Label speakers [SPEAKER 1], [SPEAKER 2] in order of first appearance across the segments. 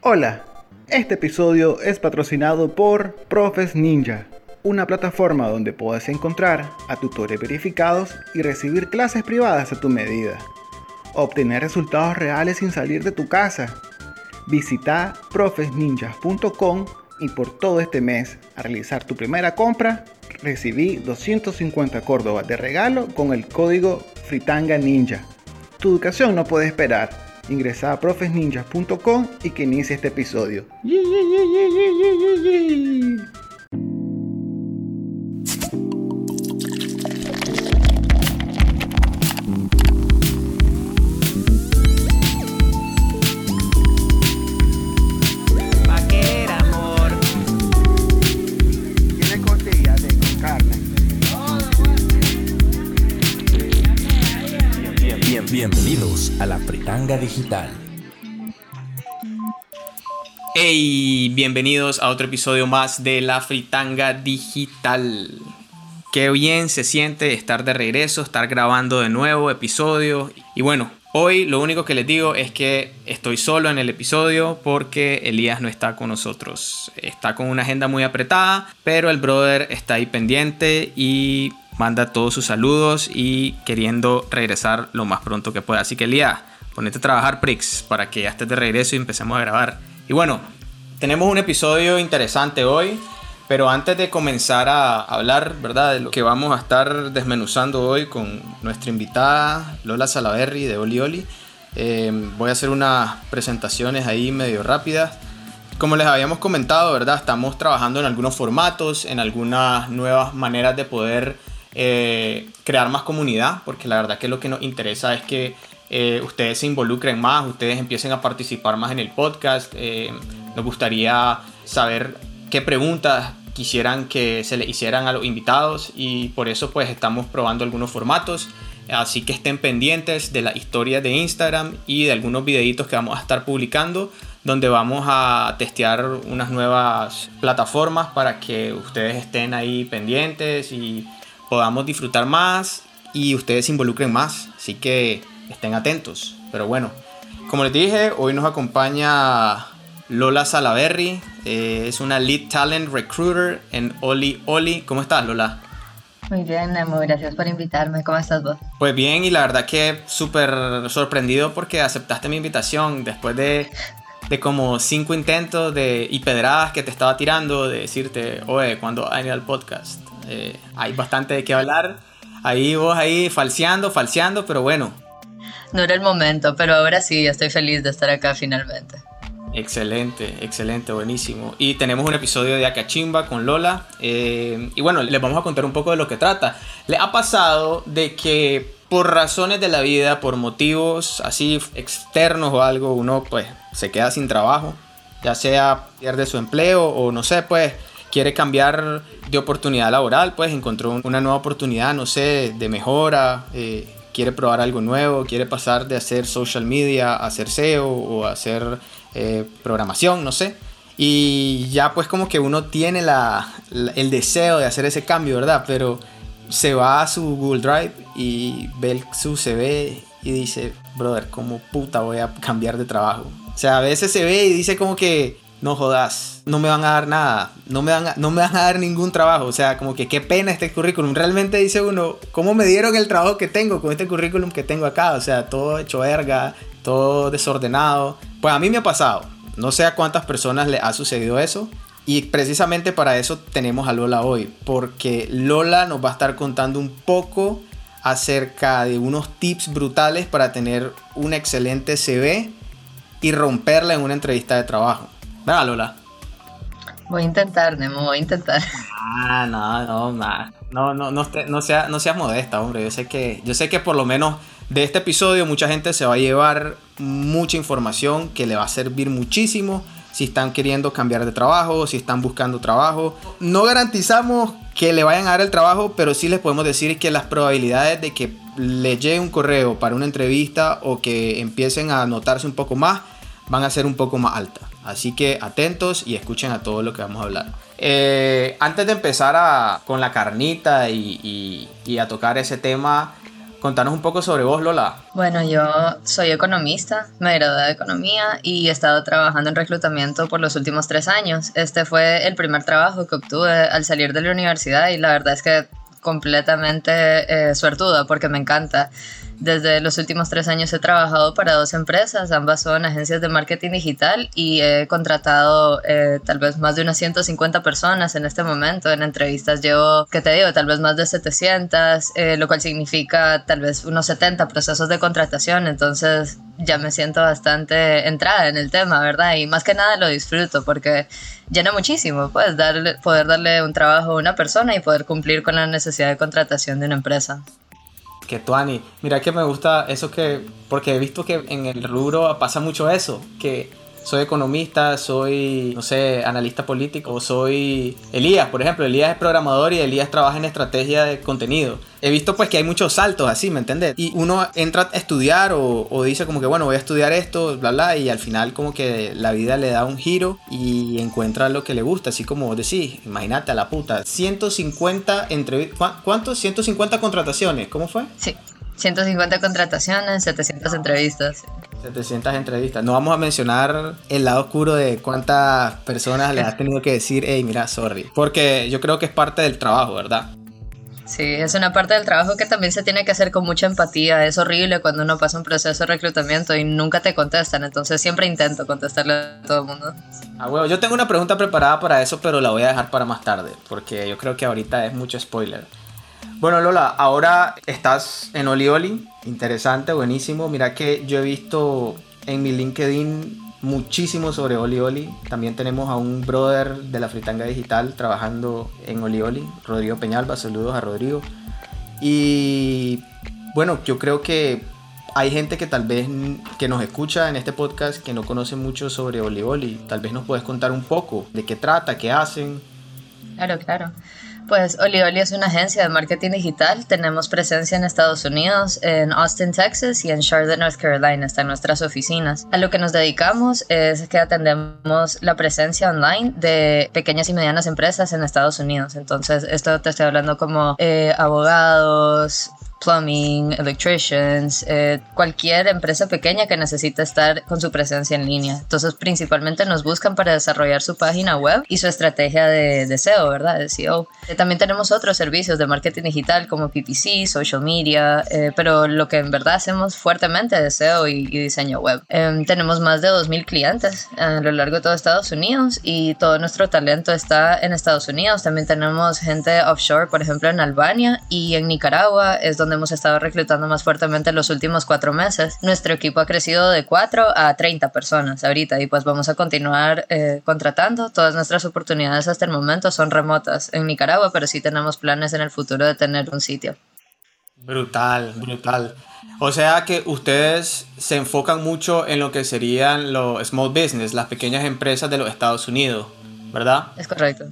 [SPEAKER 1] Hola, este episodio es patrocinado por Profes Ninja, una plataforma donde puedes encontrar a tutores verificados y recibir clases privadas a tu medida. Obtener resultados reales sin salir de tu casa. Visita profesninjas.com y por todo este mes, a realizar tu primera compra, recibí 250 córdobas de regalo con el código Fritanga Ninja. Tu educación no puede esperar Ingresa a profesninjas.com y que inicie este episodio.
[SPEAKER 2] Digital.
[SPEAKER 3] Hey, bienvenidos a otro episodio más de la Fritanga Digital. Qué bien se siente estar de regreso, estar grabando de nuevo episodio. Y bueno, hoy lo único que les digo es que estoy solo en el episodio porque Elías no está con nosotros. Está con una agenda muy apretada, pero el brother está ahí pendiente y manda todos sus saludos y queriendo regresar lo más pronto que pueda. Así que Lía, ponete a trabajar Prix para que ya estés de regreso y empecemos a grabar. Y bueno, tenemos un episodio interesante hoy, pero antes de comenzar a hablar, ¿verdad? De lo que vamos a estar desmenuzando hoy con nuestra invitada Lola Salaberry de Oli Oli, eh, voy a hacer unas presentaciones ahí medio rápidas. Como les habíamos comentado, ¿verdad? Estamos trabajando en algunos formatos, en algunas nuevas maneras de poder eh, crear más comunidad, porque la verdad que lo que nos interesa es que eh, ustedes se involucren más, ustedes empiecen a participar más en el podcast. Eh, nos gustaría saber qué preguntas quisieran que se le hicieran a los invitados y por eso pues estamos probando algunos formatos. Así que estén pendientes de la historia de Instagram y de algunos videitos que vamos a estar publicando donde vamos a testear unas nuevas plataformas para que ustedes estén ahí pendientes y podamos disfrutar más y ustedes se involucren más. Así que estén atentos. Pero bueno, como les dije, hoy nos acompaña Lola Salaberry. Eh, es una Lead Talent Recruiter en Oli Oli. ¿Cómo estás, Lola?
[SPEAKER 4] Muy bien, Nemo, gracias por invitarme. ¿Cómo estás vos?
[SPEAKER 3] Pues bien, y la verdad que súper sorprendido porque aceptaste mi invitación después de, de como cinco intentos de, y pedradas que te estaba tirando de decirte, oye, cuando hay al podcast? Eh, hay bastante de qué hablar. Ahí vos ahí falseando, falseando, pero bueno.
[SPEAKER 4] No era el momento, pero ahora sí, estoy feliz de estar acá finalmente.
[SPEAKER 3] Excelente, excelente, buenísimo. Y tenemos un episodio de Acachimba con Lola. Eh, y bueno, les vamos a contar un poco de lo que trata. Le ha pasado de que por razones de la vida, por motivos así externos o algo, uno pues se queda sin trabajo. Ya sea pierde su empleo o no sé, pues quiere cambiar de oportunidad laboral, pues encontró una nueva oportunidad, no sé, de mejora, eh, quiere probar algo nuevo, quiere pasar de hacer social media a hacer SEO o hacer eh, programación, no sé. Y ya pues como que uno tiene la, el deseo de hacer ese cambio, ¿verdad? Pero se va a su Google Drive y ve su CV y dice, brother, ¿cómo puta voy a cambiar de trabajo? O sea, a veces se ve y dice como que no jodas, no me van a dar nada, no me, van a, no me van a dar ningún trabajo. O sea, como que qué pena este currículum. Realmente dice uno, ¿cómo me dieron el trabajo que tengo con este currículum que tengo acá? O sea, todo hecho verga, todo desordenado. Pues a mí me ha pasado. No sé a cuántas personas le ha sucedido eso. Y precisamente para eso tenemos a Lola hoy. Porque Lola nos va a estar contando un poco acerca de unos tips brutales para tener un excelente CV y romperla en una entrevista de trabajo. Venga, Lola.
[SPEAKER 4] Voy a intentar, Nemo, voy a intentar.
[SPEAKER 3] Ah, no, no, no, no, no, no, no, sea, no seas modesta, hombre. Yo sé, que, yo sé que por lo menos de este episodio mucha gente se va a llevar mucha información que le va a servir muchísimo si están queriendo cambiar de trabajo, si están buscando trabajo. No garantizamos que le vayan a dar el trabajo, pero sí les podemos decir que las probabilidades de que le llegue un correo para una entrevista o que empiecen a notarse un poco más van a ser un poco más altas. Así que atentos y escuchen a todo lo que vamos a hablar. Eh, antes de empezar con la carnita y, a tocar ese tema, Contanos un poco sobre vos, Lola.
[SPEAKER 4] Bueno, yo soy economista, me gradué de economía y he estado trabajando en reclutamiento por los últimos tres años. Este fue el primer trabajo que obtuve al salir de la universidad y la verdad es que completamente eh, suertuda porque me encanta. Desde los últimos tres años he trabajado para dos empresas, ambas son agencias de marketing digital y he contratado eh, tal vez más de unas 150 personas en este momento. En entrevistas llevo, ¿qué te digo? Tal vez más de 700, eh, lo cual significa tal vez unos 70 procesos de contratación. Entonces ya me siento bastante entrada en el tema, ¿verdad? Y más que nada lo disfruto porque llena muchísimo, pues, poder darle un trabajo a una persona y poder cumplir con la necesidad de contratación de una empresa
[SPEAKER 3] que Tuani. Mira que me gusta eso que, porque he visto que en el rubro pasa mucho eso, que soy economista, soy, no sé, analista político, soy Elías, por ejemplo, Elías es programador y Elías trabaja en estrategia de contenido. He visto pues que hay muchos saltos así, ¿me entiendes? Y uno entra a estudiar o, dice como que bueno, voy a estudiar esto, bla, bla, y al final como que la vida le da un giro y encuentra lo que le gusta, así como decís, imagínate a la puta, 150 entrevistas, ¿cuántos? 150 contrataciones, ¿cómo fue?
[SPEAKER 4] Sí. 150 contrataciones, 700 entrevistas.
[SPEAKER 3] 700 entrevistas. No vamos a mencionar el lado oscuro de cuántas personas le has tenido que decir, hey, mira, sorry. Porque yo creo que es parte del trabajo, ¿verdad?
[SPEAKER 4] Sí, es una parte del trabajo que también se tiene que hacer con mucha empatía. Es horrible cuando uno pasa un proceso de reclutamiento y nunca te contestan. Entonces siempre intento contestarle a todo el mundo.
[SPEAKER 3] Ah, bueno, yo tengo una pregunta preparada para eso, pero la voy a dejar para más tarde. Porque yo creo que ahorita es mucho spoiler. Bueno, Lola, ahora estás en Oli Oli. Interesante, buenísimo. Mira que yo he visto en mi LinkedIn muchísimo sobre Oli Oli. También tenemos a un brother de la Fritanga Digital trabajando en Oli Oli, Rodrigo Peñalba. Saludos a Rodrigo. Y bueno, yo creo que hay gente que tal vez que nos escucha en este podcast que no conoce mucho sobre Oli Oli. Tal vez nos puedes contar un poco de qué trata, qué hacen.
[SPEAKER 4] Claro, claro. Pues Olioli es una agencia de marketing digital. Tenemos presencia en Estados Unidos, en Austin, Texas y en Charlotte, North Carolina. Están nuestras oficinas. A lo que nos dedicamos es que atendemos la presencia online de pequeñas y medianas empresas en Estados Unidos. Entonces, esto te estoy hablando como eh, abogados, plumbing, electricians, eh, cualquier empresa pequeña que necesite estar con su presencia en línea. Entonces, principalmente nos buscan para desarrollar su página web y su estrategia de, de SEO, ¿verdad? De SEO. Eh, también tenemos otros servicios de marketing digital como PPC, social media, eh, pero lo que en verdad hacemos fuertemente es SEO y, y diseño web. Em, tenemos más de 2.000 clientes a lo largo de todo Estados Unidos y todo nuestro talento está en Estados Unidos. También tenemos gente offshore, por ejemplo, en Albania y en Nicaragua es donde hemos estado reclutando más fuertemente en los últimos cuatro meses. Nuestro equipo ha crecido de 4 a 30 personas ahorita y pues vamos a continuar eh, contratando. Todas nuestras oportunidades hasta el momento son remotas en Nicaragua, pero sí tenemos planes en el futuro de tener un sitio.
[SPEAKER 3] Brutal, brutal. O sea que ustedes se enfocan mucho en lo que serían los small business, las pequeñas empresas de los Estados Unidos, ¿verdad?
[SPEAKER 4] Es correcto.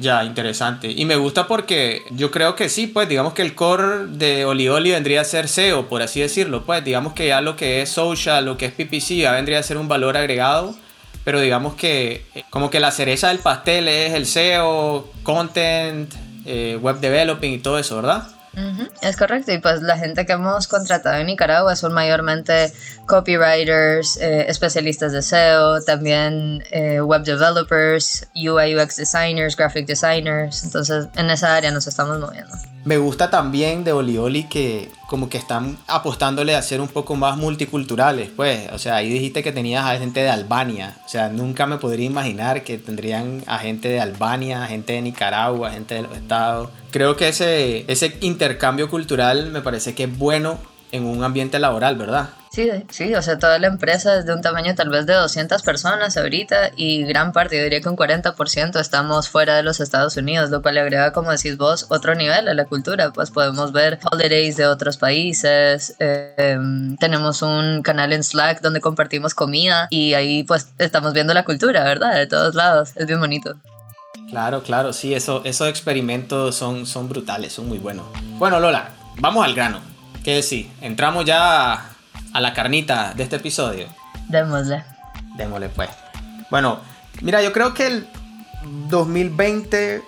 [SPEAKER 3] Ya, interesante. Y me gusta porque yo creo que sí, pues digamos que el core de Olioli vendría a ser SEO, por así decirlo. Pues digamos que ya lo que es social, lo que es PPC, ya vendría a ser un valor agregado. Pero digamos que eh, como que la cereza del pastel es el SEO, content, eh, web developing y todo eso, ¿verdad?
[SPEAKER 4] Es correcto, y pues la gente que hemos contratado en Nicaragua son mayormente copywriters, eh, especialistas de SEO, también eh, web developers, UI UX designers, graphic designers, entonces en esa área nos estamos moviendo.
[SPEAKER 3] Me gusta también de Olioli que como que están apostándole a ser un poco más multiculturales, pues, o sea, ahí dijiste que tenías a gente de Albania, o sea, nunca me podría imaginar que tendrían a gente de Albania, gente de Nicaragua, gente de los estados. Creo que ese, ese intercambio cultural me parece que es bueno en un ambiente laboral, ¿verdad?
[SPEAKER 4] Sí, sí, o sea, toda la empresa es de un tamaño tal vez de 200 personas ahorita y gran parte, yo diría que un 40% estamos fuera de los Estados Unidos, lo cual le agrega, como decís vos, otro nivel a la cultura, pues podemos ver holidays de otros países, em, tenemos un canal en Slack donde compartimos comida y ahí pues estamos viendo la cultura, ¿verdad? De todos lados, es bien bonito.
[SPEAKER 3] Claro, claro, sí, eso, esos experimentos son, son brutales, son muy buenos. Bueno, Lola, vamos al grano. ¿Qué decir? Entramos ya a la carnita de este episodio.
[SPEAKER 4] Démosle.
[SPEAKER 3] Démosle pues. Bueno, mira, yo creo que el 2020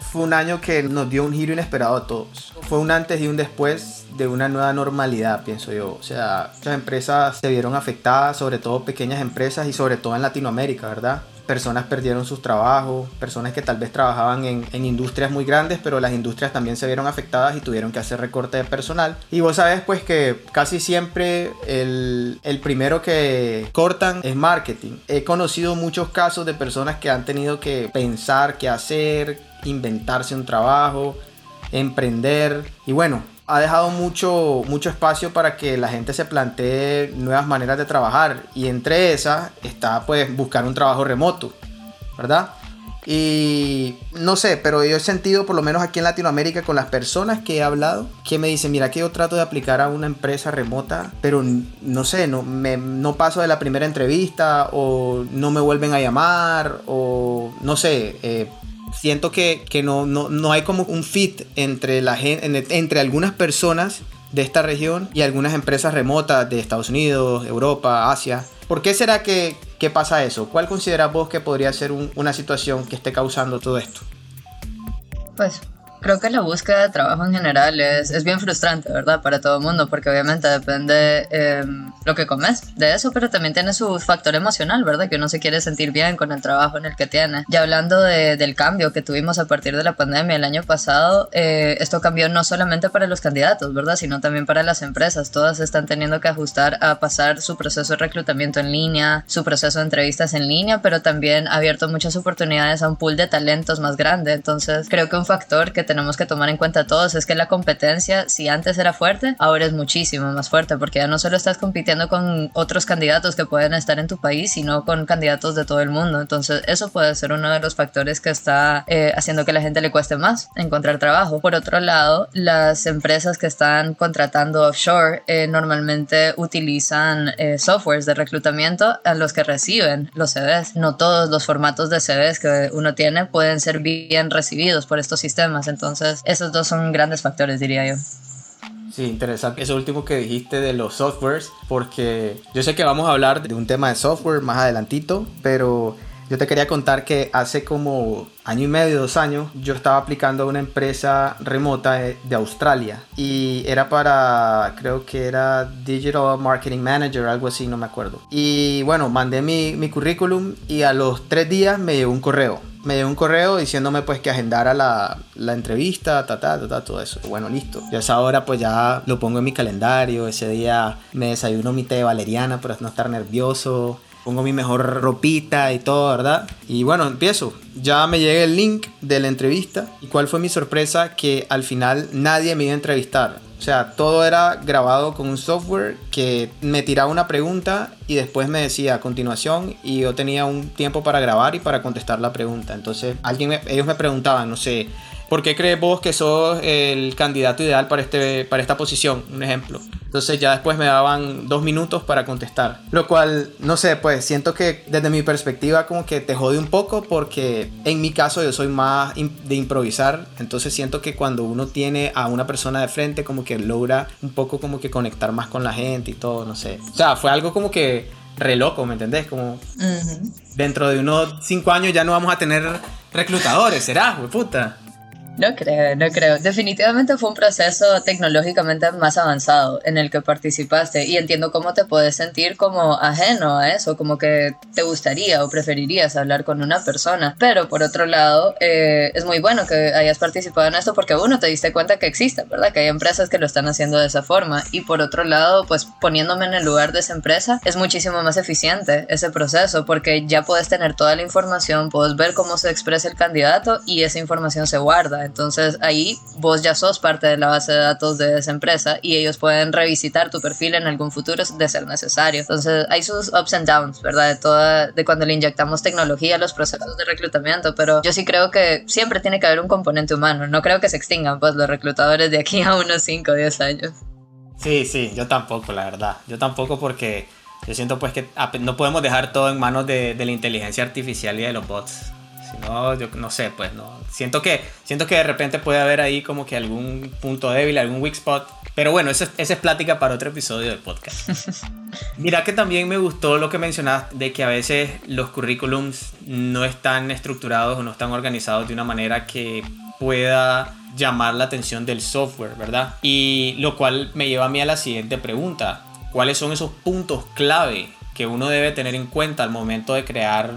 [SPEAKER 3] fue un año que nos dio un giro inesperado a todos. Fue un antes y un después de una nueva normalidad, pienso yo. O sea, muchas empresas se vieron afectadas, sobre todo pequeñas empresas y sobre todo en Latinoamérica, ¿verdad? Personas perdieron sus trabajos, personas que tal vez trabajaban en, industrias muy grandes, pero las industrias también se vieron afectadas y tuvieron que hacer recorte de personal. Y vos sabes pues que casi siempre el, el primero que cortan es marketing. He conocido muchos casos de personas que han tenido que pensar qué hacer, inventarse un trabajo, emprender. Y bueno, ha dejado mucho, mucho espacio para que la gente se plantee nuevas maneras de trabajar y entre esas está pues buscar un trabajo remoto, ¿verdad? Y no sé, pero yo he sentido, por lo menos aquí en Latinoamérica, con las personas que he hablado, que me dicen, mira que yo trato de aplicar a una empresa remota, pero no sé, no, me, no paso de la primera entrevista o no me vuelven a llamar o no sé, eh, siento que, no, no, hay como un fit entre, la entre algunas personas de esta región y algunas empresas remotas de Estados Unidos, Europa, Asia. ¿Por qué será que, pasa eso? ¿Cuál consideras vos que podría ser una situación que esté causando todo esto?
[SPEAKER 4] Pues Creo que la búsqueda de trabajo en general es, es bien frustrante, ¿verdad? Para todo el mundo, porque obviamente depende eh, lo que comes de eso, pero también tiene su factor emocional, ¿verdad? Que uno se quiere sentir bien con el trabajo en el que tiene. Ya hablando de, del cambio que tuvimos a partir de la pandemia el año pasado, eh, esto cambió no solamente para los candidatos, ¿verdad? Sino también para las empresas. Todas están teniendo que ajustar a pasar su proceso de reclutamiento en línea, su proceso de entrevistas en línea, pero también ha abierto muchas oportunidades a un pool de talentos más grande. Entonces, creo que un factor que tenemos que tomar en cuenta todos es que la competencia, si antes era fuerte, ahora es muchísimo más fuerte porque ya no solo estás compitiendo con otros candidatos que pueden estar en tu país, sino con candidatos de todo el mundo. Entonces, eso puede ser uno de los factores que está eh, haciendo que la gente le cueste más encontrar trabajo. Por otro lado, las empresas que están contratando offshore eh, normalmente utilizan eh, softwares de reclutamiento a los que reciben los CVs. No todos los formatos de CVs que uno tiene pueden ser bien recibidos por estos sistemas. Entonces, esos dos son grandes factores, diría yo.
[SPEAKER 3] Sí, interesante eso último que dijiste de los softwares, porque yo sé que vamos a hablar de un tema de software más adelantito, pero yo te quería contar que hace como año y medio, dos años, yo estaba aplicando a una empresa remota de, Australia y era para, creo que era Digital Marketing Manager, algo así, no me acuerdo. Y bueno, mandé mi, mi currículum y a los tres días me llegó un correo me dio un correo diciéndome pues que agendara la, la entrevista, ta, ta, ta, todo eso. Bueno, listo. Yo a esa hora pues ya lo pongo en mi calendario. Ese día me desayuno mi té valeriana para no estar nervioso. Pongo mi mejor ropita y todo, ¿verdad? Y bueno, empiezo. Ya me llega el link de la entrevista. ¿Y cuál fue mi sorpresa? Que al final nadie me iba a entrevistar o sea, todo era grabado con un software que me tiraba una pregunta y después me decía a continuación y yo tenía un tiempo para grabar y para contestar la pregunta. Entonces, alguien ellos me preguntaban, no sé, ¿por qué crees vos que sos el candidato ideal para, este, para esta posición? Un ejemplo. Entonces ya después me daban dos minutos para contestar. Lo cual, no sé, pues siento que desde mi perspectiva como que te jode un poco porque en mi caso yo soy más de improvisar. Entonces siento que cuando uno tiene a una persona de frente como que logra un poco como que conectar más con la gente y todo, no sé. O sea, fue algo como que re loco, ¿me entendés? Como dentro de unos cinco años ya no vamos a tener reclutadores, ¿será? puta.
[SPEAKER 4] No creo, no creo. Definitivamente fue un proceso tecnológicamente más avanzado en el que participaste y entiendo cómo te puedes sentir como ajeno a eso, como que te gustaría o preferirías hablar con una persona. Pero por otro lado, eh, es muy bueno que hayas participado en esto porque uno te diste cuenta que existe, ¿verdad? Que hay empresas que lo están haciendo de esa forma. Y por otro lado, pues poniéndome en el lugar de esa empresa, es muchísimo más eficiente ese proceso porque ya puedes tener toda la información, puedes ver cómo se expresa el candidato y esa información se guarda entonces ahí vos ya sos parte de la base de datos de esa empresa y ellos pueden revisitar tu perfil en algún futuro de ser necesario. Entonces hay sus ups and downs, ¿verdad? De, toda, de cuando le inyectamos tecnología a los procesos de reclutamiento, pero yo sí creo que siempre tiene que haber un componente humano. No creo que se extingan pues los reclutadores de aquí a unos 5 o 10 años.
[SPEAKER 3] Sí, sí, yo tampoco, la verdad. Yo tampoco porque yo siento pues que no podemos dejar todo en manos de, de la inteligencia artificial y de los bots. Si no, yo no sé, pues no. Siento que, siento que de repente puede haber ahí como que algún punto débil, algún weak spot. Pero bueno, esa, es plática para otro episodio del podcast. Mira que también me gustó lo que mencionaste de que a veces los currículums no están estructurados o no están organizados de una manera que pueda llamar la atención del software, ¿verdad? Y lo cual me lleva a mí a la siguiente pregunta. ¿Cuáles son esos puntos clave que uno debe tener en cuenta al momento de crear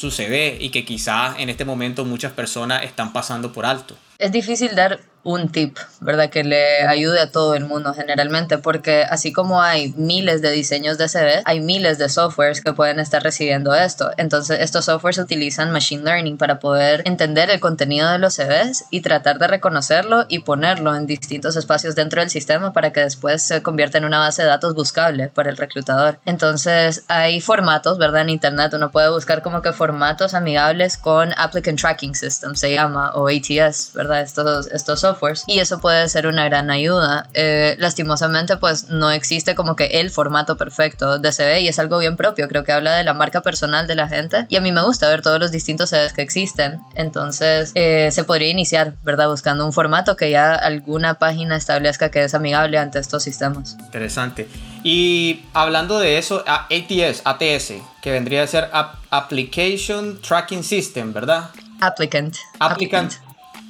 [SPEAKER 3] su CV y que quizás en este momento muchas personas están pasando por alto?
[SPEAKER 4] Es difícil dar un tip, ¿verdad? Que le ayude a todo el mundo generalmente, porque así como hay miles de diseños de CV, hay miles de softwares que pueden estar recibiendo esto. Entonces, estos softwares utilizan machine learning para poder entender el contenido de los CVs y tratar de reconocerlo y ponerlo en distintos espacios dentro del sistema para que después se convierta en una base de datos buscable para el reclutador. Entonces, hay formatos, ¿verdad? En Internet uno puede buscar como que formatos amigables con Applicant Tracking System, se llama, o ATS, ¿verdad? Estos, estos y eso puede ser una gran ayuda. Eh, lastimosamente pues no existe como que el formato perfecto de CV y es algo bien propio, creo que habla de la marca personal de la gente y a mí me gusta ver todos los distintos CVs que existen, entonces eh, se podría iniciar, ¿verdad? Buscando un formato que ya alguna página establezca que es amigable ante estos sistemas.
[SPEAKER 3] Interesante. Y hablando de eso, ATS, ATS, que vendría a ser Application Tracking System, ¿verdad?
[SPEAKER 4] Applicant.
[SPEAKER 3] Applicant.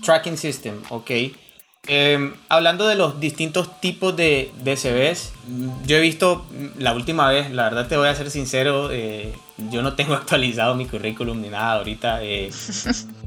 [SPEAKER 3] Tracking System, ok. Em, hablando de los distintos tipos de, CVs, yo he visto la última vez, la verdad te voy a ser sincero, eh, yo no tengo actualizado mi currículum ni nada ahorita. Eh,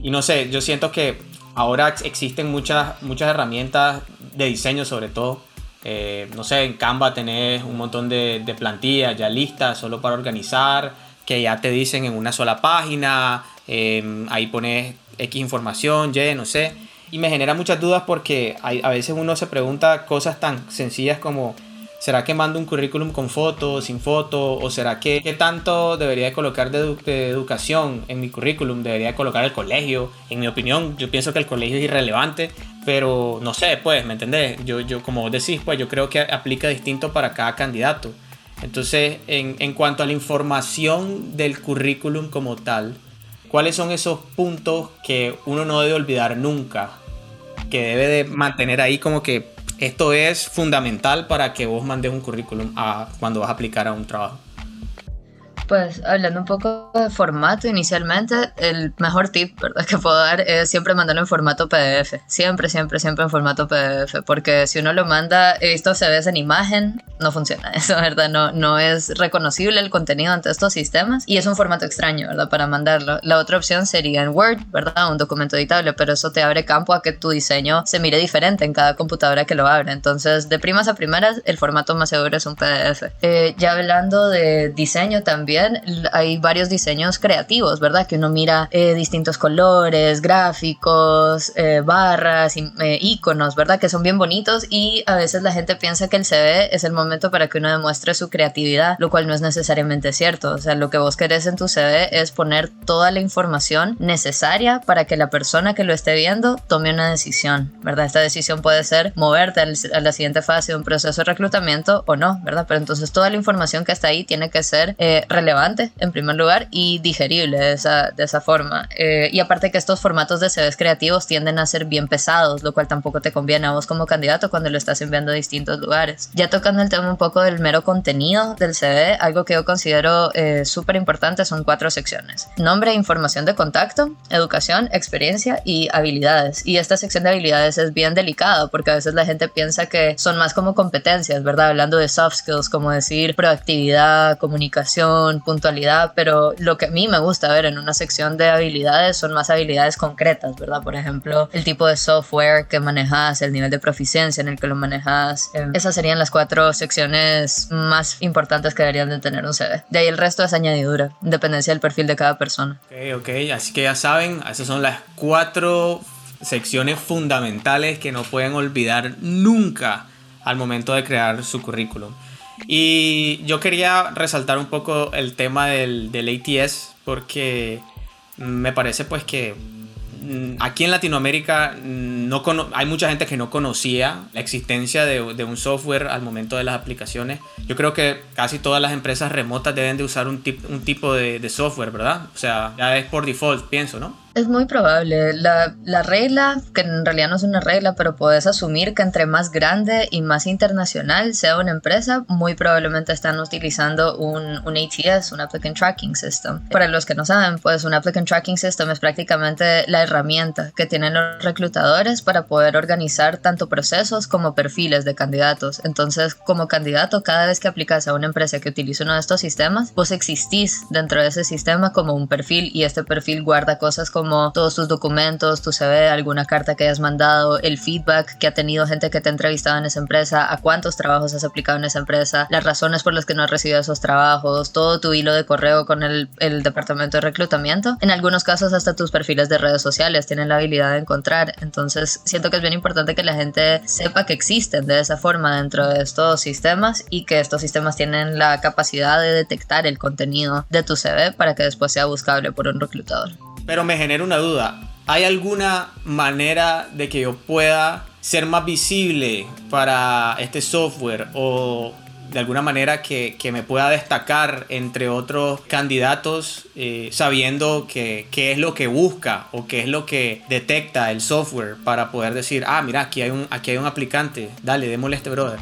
[SPEAKER 3] y no sé, yo siento que ahora existen muchas, muchas herramientas de diseño sobre todo. Eh, no sé, en Canva tenés un montón de, de plantillas ya listas solo para organizar, que ya te dicen en una sola página, em, ahí pones X información, Y, no sé. Y me genera muchas dudas porque a veces uno se pregunta cosas tan sencillas como, ¿será que mando un currículum con foto, sin foto? ¿O será que qué tanto debería colocar de, educación en mi currículum? ¿Debería colocar el colegio? En mi opinión, yo pienso que el colegio es irrelevante, pero no sé, pues, ¿me entendés? Yo, yo como vos decís, pues yo creo que aplica distinto para cada candidato. Entonces, en, en cuanto a la información del currículum como tal, ¿cuáles son esos puntos que uno no debe olvidar nunca? Que debe de mantener ahí como que esto es fundamental para que vos mandes un currículum a, cuando vas a aplicar a un trabajo.
[SPEAKER 4] Pues hablando un poco de formato inicialmente, el mejor tip ¿verdad? que puedo dar es siempre mandarlo en formato PDF. Siempre, siempre, siempre en formato PDF. Porque si uno lo manda, esto se ve en imagen, no funciona. Eso, ¿verdad? No, no es reconocible el contenido ante estos sistemas y es un formato extraño, ¿verdad? Para mandarlo. La otra opción sería en Word, ¿verdad? Un documento editable, pero eso te abre campo a que tu diseño se mire diferente en cada computadora que lo abre. Entonces, de primas a primeras, el formato más seguro es un PDF. Eh, ya hablando de diseño también, hay varios diseños creativos, ¿verdad? Que uno mira eh, distintos colores, gráficos, eh, barras, eh, iconos, ¿verdad? Que son bien bonitos y a veces la gente piensa que el CV es el momento para que uno demuestre su creatividad, lo cual no es necesariamente cierto. O sea, lo que vos querés en tu CV es poner toda la información necesaria para que la persona que lo esté viendo tome una decisión, ¿verdad? Esta decisión puede ser moverte a la siguiente fase de un proceso de reclutamiento o no, ¿verdad? Pero entonces toda la información que está ahí tiene que ser relevante en primer lugar y digerible de esa, de esa forma. Eh, y aparte que estos formatos de CVs creativos tienden a ser bien pesados, lo cual tampoco te conviene a vos como candidato cuando lo estás enviando a distintos lugares. Ya tocando el tema un poco del mero contenido del CV, algo que yo considero eh, súper importante son cuatro secciones. Nombre información de contacto, educación, experiencia y habilidades. Y esta sección de habilidades es bien delicada porque a veces la gente piensa que son más como competencias, ¿verdad? Hablando de soft skills, como decir proactividad, comunicación, puntualidad, pero lo que a mí me gusta ver en una sección de habilidades son más habilidades concretas, ¿verdad? Por ejemplo, el tipo de software que manejas, el nivel de proficiencia en el que lo manejas. Em, esas serían las cuatro secciones más importantes que deberían de tener un CV. De ahí el resto es añadidura, dependencia del perfil de cada persona.
[SPEAKER 3] Ok, ok, así que ya saben, esas son las cuatro secciones fundamentales que no pueden olvidar nunca al momento de crear su currículum. Y yo quería resaltar un poco el tema del, del ATS porque me parece pues que mm, aquí en Latinoamérica mm, no hay mucha gente que no conocía la existencia de, un software al momento de las aplicaciones. Yo creo que casi todas las empresas remotas deben de usar un, un tipo de, de software, ¿verdad? O sea, ya es por default, pienso, ¿no?
[SPEAKER 4] Es muy probable. La, la, regla, que en realidad no es una regla, pero puedes asumir que entre más grande y más internacional sea una empresa, muy probablemente están utilizando un, un ATS, un Applicant Tracking System. Para los que no saben, pues un Applicant Tracking System es prácticamente la herramienta que tienen los reclutadores para poder organizar tanto procesos como perfiles de candidatos. Entonces, como candidato, cada vez que aplicas a una empresa que utiliza uno de estos sistemas, vos existís dentro de ese sistema como un perfil y este perfil guarda cosas como todos tus documentos, tu CV, alguna carta que hayas mandado, el feedback que ha tenido gente que te ha entrevistado en esa empresa, a cuántos trabajos has aplicado en esa empresa, las razones por las que no has recibido esos trabajos, todo tu hilo de correo con el, el departamento de reclutamiento. En algunos casos hasta tus perfiles de redes sociales tienen la habilidad de encontrar. Entonces siento que es bien importante que la gente sepa que existen de esa forma dentro de estos sistemas y que estos sistemas tienen la capacidad de detectar el contenido de tu CV para que después sea buscable por un reclutador.
[SPEAKER 3] Pero me genera una duda. ¿Hay alguna manera de que yo pueda ser más visible para este software o de alguna manera que, que, me pueda destacar entre otros candidatos eh, sabiendo que, qué es lo que busca o qué es lo que detecta el software para poder decir, ah, mira, aquí hay un, aquí hay un aplicante, dale, démosle a este brother.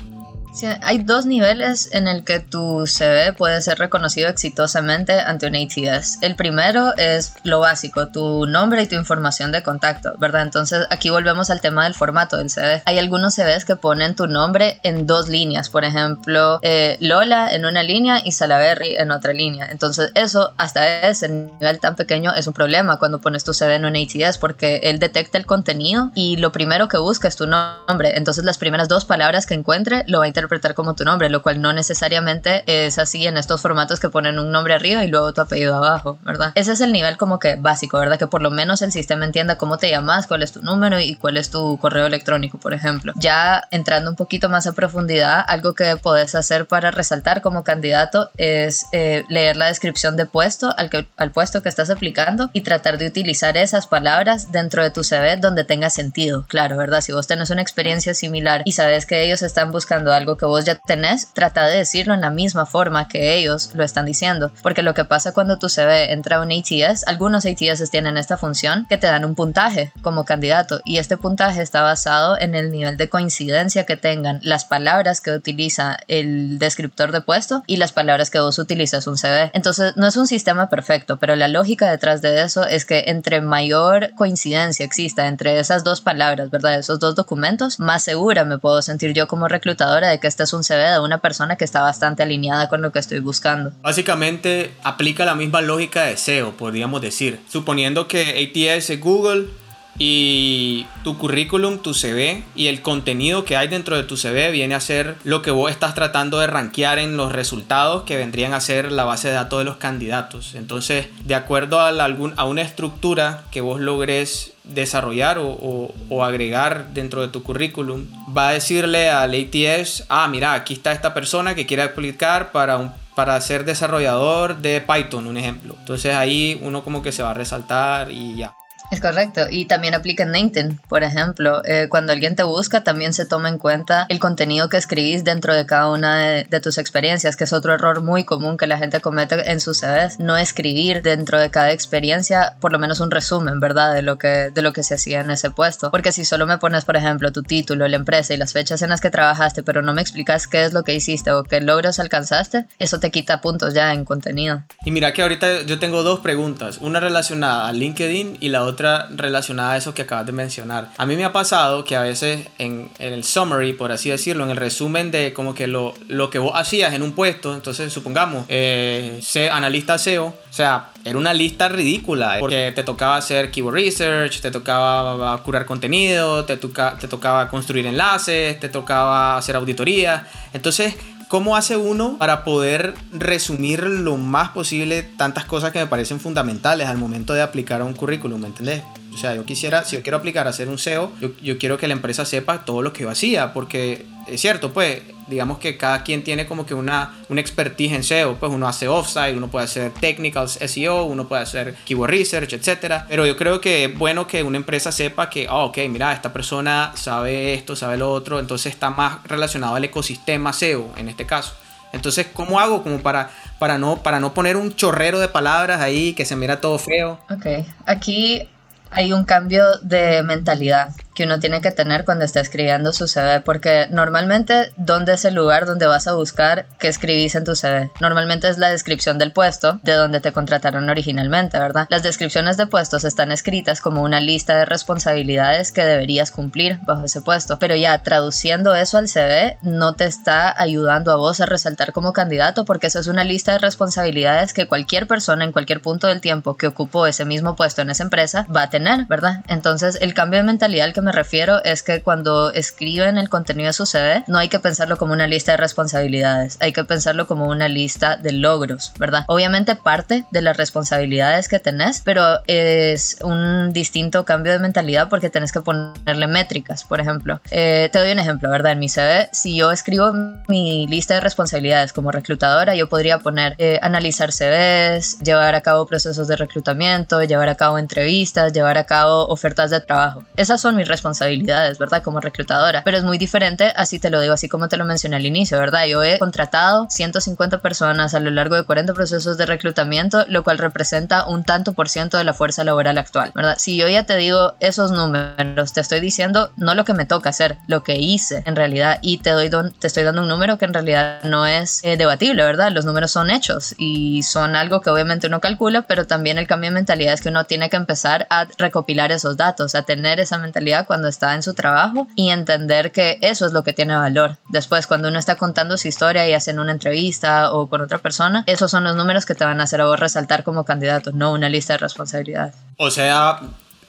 [SPEAKER 4] Sí, hay dos niveles en el que tu CV puede ser reconocido exitosamente ante un ATS. El primero es lo básico, tu nombre y tu información de contacto, ¿verdad? Entonces aquí volvemos al tema del formato del CV. Hay algunos CVs que ponen tu nombre en dos líneas, por ejemplo, eh, Lola en una línea y Salaberry en otra línea. Entonces eso hasta ese nivel tan pequeño es un problema cuando pones tu CV en un ATS porque él detecta el contenido y lo primero que busca es tu nombre. Entonces las primeras dos palabras que encuentre lo va a interpretar como tu nombre, lo cual no necesariamente es así en estos formatos que ponen un nombre arriba y luego tu apellido abajo, ¿verdad? Ese es el nivel como que básico, ¿verdad? Que por lo menos el sistema entienda cómo te llamas, cuál es tu número y cuál es tu correo electrónico, por ejemplo. Ya entrando un poquito más a profundidad, algo que puedes hacer para resaltar como candidato es eh, leer la descripción de puesto al, que, al puesto que estás aplicando y tratar de utilizar esas palabras dentro de tu CV donde tenga sentido, claro, ¿verdad? Si vos tenés una experiencia similar y sabes que ellos están buscando algo que vos ya tenés, trata de decirlo en la misma forma que ellos lo están diciendo. Porque lo que pasa cuando tu CV entra a un ATS, algunos ATS tienen esta función que te dan un puntaje como candidato y este puntaje está basado en el nivel de coincidencia que tengan las palabras que utiliza el descriptor de puesto y las palabras que vos utilizas un CV. Entonces no es un sistema perfecto, pero la lógica detrás de eso es que entre mayor coincidencia exista entre esas dos palabras, ¿verdad? Esos dos documentos, más segura me puedo sentir yo como reclutadora de que este es un CV de una persona que está bastante alineada con lo que estoy buscando.
[SPEAKER 3] Básicamente aplica la misma lógica de SEO, podríamos decir. Suponiendo que ATS es Google y tu currículum, tu CV y el contenido que hay dentro de tu CV viene a ser lo que vos estás tratando de rankear en los resultados que vendrían a ser la base de datos de los candidatos. Entonces, de acuerdo a, algún, a una estructura que vos logres desarrollar o, agregar dentro de tu currículum, va a decirle al ATS, ah, mira, aquí está esta persona que quiere aplicar para para ser desarrollador de Python, un ejemplo. Entonces ahí uno como que se va a resaltar y ya.
[SPEAKER 4] Es correcto. Y también aplica en LinkedIn, por ejemplo. Eh, cuando alguien te busca, también se toma en cuenta el contenido que escribís dentro de cada una de, tus experiencias, que es otro error muy común que la gente comete en sus CVs. No escribir dentro de cada experiencia, por lo menos un resumen, ¿verdad? De lo que, de lo que se hacía en ese puesto. Porque si solo me pones, por ejemplo, tu título, la empresa y las fechas en las que trabajaste, pero no me explicas qué es lo que hiciste o qué logros alcanzaste, eso te quita puntos ya en contenido.
[SPEAKER 3] Y mira que ahorita yo tengo dos preguntas, una relacionada a LinkedIn y la otra relacionada a eso que acabas de mencionar. A mí me ha pasado que a veces en, el summary, por así decirlo, en el resumen de como que lo, lo que vos hacías en un puesto, entonces supongamos, eh, analista SEO, o sea, era una lista ridícula, porque te tocaba hacer keyword research, te tocaba curar contenido, te, te tocaba construir enlaces, te tocaba hacer auditoría. Entonces, ¿Cómo hace uno para poder resumir lo más posible tantas cosas que me parecen fundamentales al momento de aplicar a un currículum? ¿Me entendés? O sea, yo quisiera, si yo quiero aplicar a hacer un SEO, yo, yo quiero que la empresa sepa todo lo que yo hacía, porque es cierto, pues, digamos que cada quien tiene como que una, una expertise en SEO, pues uno hace offsite, uno puede hacer technical SEO, uno puede hacer keyword research, etc. Pero yo creo que es bueno que una empresa sepa que, oh, ok, mira, esta persona sabe esto, sabe lo otro, entonces está más relacionado al ecosistema SEO en este caso. Entonces, ¿cómo hago como para, para, no, para no poner un chorrero de palabras ahí que se mira todo feo?
[SPEAKER 4] Ok, aquí hay un cambio de mentalidad que uno tiene que tener cuando está escribiendo su CV, porque normalmente, ¿dónde es el lugar donde vas a buscar que escribís en tu CV? Normalmente es la descripción del puesto de donde te contrataron originalmente, ¿verdad? Las descripciones de puestos están escritas como una lista de responsabilidades que deberías cumplir bajo ese puesto, pero ya traduciendo eso al CV no te está ayudando a vos a resaltar como candidato porque eso es una lista de responsabilidades que cualquier persona en cualquier punto del tiempo que ocupó ese mismo puesto en esa empresa va a tener, ¿verdad? Entonces el cambio de mentalidad al que me refiero es que cuando escriben el contenido de su CV no hay que pensarlo como una lista de responsabilidades, hay que pensarlo como una lista de logros, ¿verdad? Obviamente parte de las responsabilidades que tenés, pero es un distinto cambio de mentalidad porque tenés que ponerle métricas, por ejemplo. Eh, te doy un ejemplo, ¿verdad? En mi CV, si yo escribo mi lista de responsabilidades como reclutadora, yo podría poner eh, analizar CVs, llevar a cabo procesos de reclutamiento, llevar a cabo entrevistas, llevar a cabo ofertas de trabajo. Esas son mis responsabilidades, ¿verdad? Como reclutadora. Pero es muy diferente, así te lo digo, así como te lo mencioné al inicio, ¿verdad? Yo he contratado 150 personas a lo largo de 40 procesos de reclutamiento, lo cual representa un tanto por ciento de la fuerza laboral actual, ¿verdad? Si yo ya te digo esos números, te estoy diciendo no lo que me toca hacer, lo que hice en realidad y te, doy te estoy dando un número que en realidad no es eh, debatible, ¿verdad? Los números son hechos y son algo que obviamente uno calcula, pero también el cambio de mentalidad es que uno tiene que empezar a recopilar esos datos, a tener esa mentalidad cuando está en su trabajo y entender que eso es lo que tiene valor. Después, cuando uno está contando su historia y hacen una entrevista o con otra persona, esos son los números que te van a hacer a vos resaltar como candidato, no una lista de responsabilidades.
[SPEAKER 3] O sea,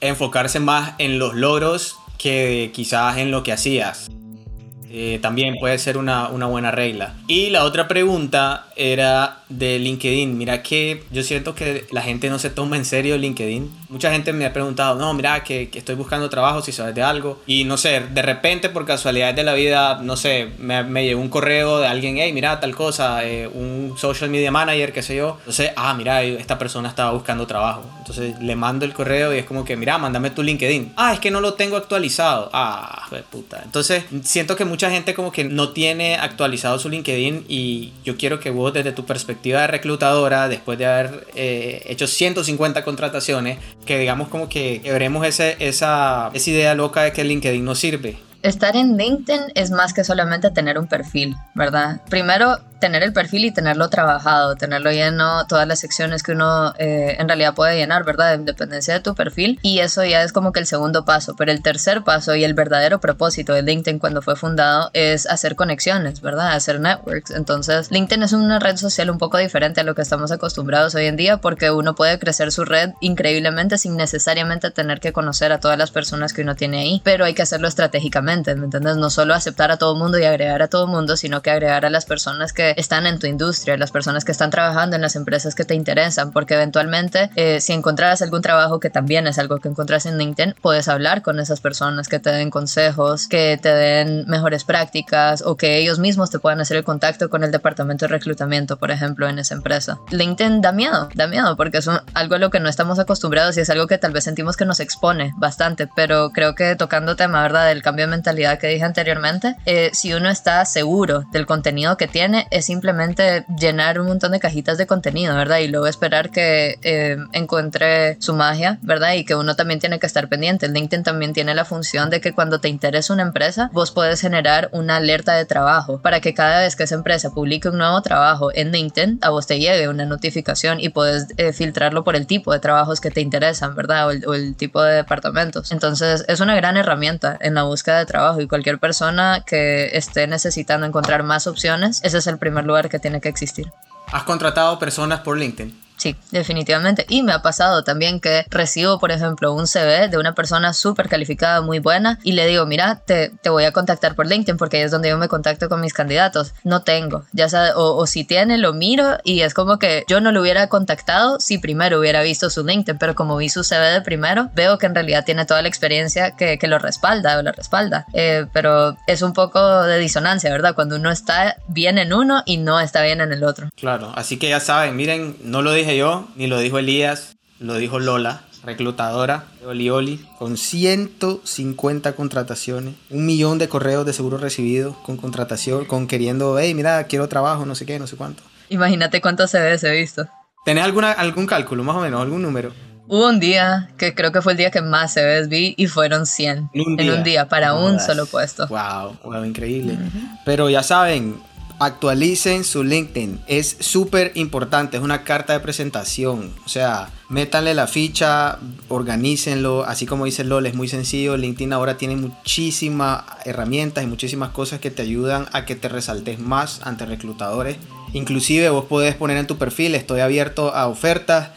[SPEAKER 3] enfocarse más en los logros que quizás en lo que hacías. Eh, también puede ser una, una, buena regla. Y la otra pregunta era de LinkedIn. Mira que yo siento que la gente no se toma en serio LinkedIn. Mucha gente me ha preguntado, no, mira que, que estoy buscando trabajo si sabes de algo. Y no sé, de repente por casualidades de la vida, no sé, me, me llegó un correo de alguien, hey, mira tal cosa, eh, un social media manager, qué sé yo. Entonces, ah, mira, esta persona estaba buscando trabajo. Entonces le mando el correo y es como que, mira, mándame tu LinkedIn. Ah, es que no lo tengo actualizado. Ah, puta. Entonces siento que mucha gente como que no tiene actualizado su LinkedIn y yo quiero que vos desde tu perspectiva de reclutadora, después de haber eh, hecho 150 contrataciones, que digamos como que veremos ese, esa, esa idea loca de que LinkedIn no sirve.
[SPEAKER 4] Estar en LinkedIn es más que solamente tener un perfil, ¿verdad? Primero, tener el perfil y tenerlo trabajado, tenerlo lleno, todas las secciones que uno eh, en realidad puede llenar, ¿verdad? En dependencia de tu perfil. Y eso ya es como que el segundo paso. Pero el tercer paso y el verdadero propósito de LinkedIn cuando fue fundado es hacer conexiones, ¿verdad? Hacer networks. Entonces, LinkedIn es una red social un poco diferente a lo que estamos acostumbrados hoy en día porque uno puede crecer su red increíblemente sin necesariamente tener que conocer a todas las personas que uno tiene ahí. Pero hay que hacerlo estratégicamente, ¿me entiendes? No solo aceptar a todo mundo y agregar a todo mundo, sino que agregar a las personas que están en tu industria, las personas que están trabajando en las empresas que te interesan, porque eventualmente eh, si encontraras algún trabajo que también es algo que encontras en LinkedIn, puedes hablar con esas personas que te den consejos, que te den mejores prácticas o que ellos mismos te puedan hacer el contacto con el departamento de reclutamiento, por ejemplo, en esa empresa. LinkedIn da miedo, da miedo porque es algo a lo que no estamos acostumbrados y es algo que tal vez sentimos que nos expone bastante, pero creo que tocando tema, ¿verdad?, del cambio de que dije anteriormente, eh, si uno está seguro del contenido que tiene, es simplemente llenar un montón de cajitas de contenido, ¿verdad? Y luego esperar que eh, encuentre su magia, ¿verdad? Y que uno también tiene que estar pendiente. El LinkedIn también tiene la función de que cuando te interesa una empresa, vos puedes generar una alerta de trabajo para que cada vez que esa empresa publique un nuevo trabajo en LinkedIn, a vos te llegue una notificación y puedes eh, filtrarlo por el tipo de trabajos que te interesan, ¿verdad? O el, o el tipo de departamentos. Entonces, es una gran herramienta en la búsqueda de y cualquier persona que esté necesitando encontrar más opciones, ese es el primer lugar que tiene que existir.
[SPEAKER 3] ¿Has contratado personas por LinkedIn?
[SPEAKER 4] Sí, definitivamente. Y me ha pasado también que recibo, por ejemplo, un CV de una persona súper calificada, muy buena, y le digo, mira, te, te, voy a contactar por LinkedIn porque es donde yo me contacto con mis candidatos. No tengo, ya sabe, o, o, si tiene, lo miro y es como que yo no lo hubiera contactado si primero hubiera visto su LinkedIn, pero como vi su CV de primero, veo que en realidad tiene toda la experiencia que, que lo respalda o lo respalda. Eh, pero es un poco de disonancia, ¿verdad? Cuando uno está bien en uno y no está bien en el otro.
[SPEAKER 3] Claro, así que ya saben, miren, no lo dije yo, ni lo dijo Elías, lo dijo Lola, reclutadora de Oli Oli, con 150 contrataciones, un millón de correos de seguro recibidos con contratación, con queriendo, hey, mira, quiero trabajo, no sé qué, no sé cuánto.
[SPEAKER 4] Imagínate cuántos CVs he visto.
[SPEAKER 3] ¿Tenés alguna, algún cálculo, más o menos, algún número?
[SPEAKER 4] Hubo un día que creo que fue el día que más CVs vi y fueron 100 en un día, para un solo puesto.
[SPEAKER 3] Wow, wow increíble. Pero ya saben, actualicen su LinkedIn. Es súper importante, es una carta de presentación. O sea, métanle la ficha, organícenlo. Así como dice LOL, es muy sencillo. LinkedIn ahora tiene muchísimas herramientas y muchísimas cosas que te ayudan a que te resaltes más ante reclutadores. Inclusive vos podés poner en tu perfil, estoy abierto a ofertas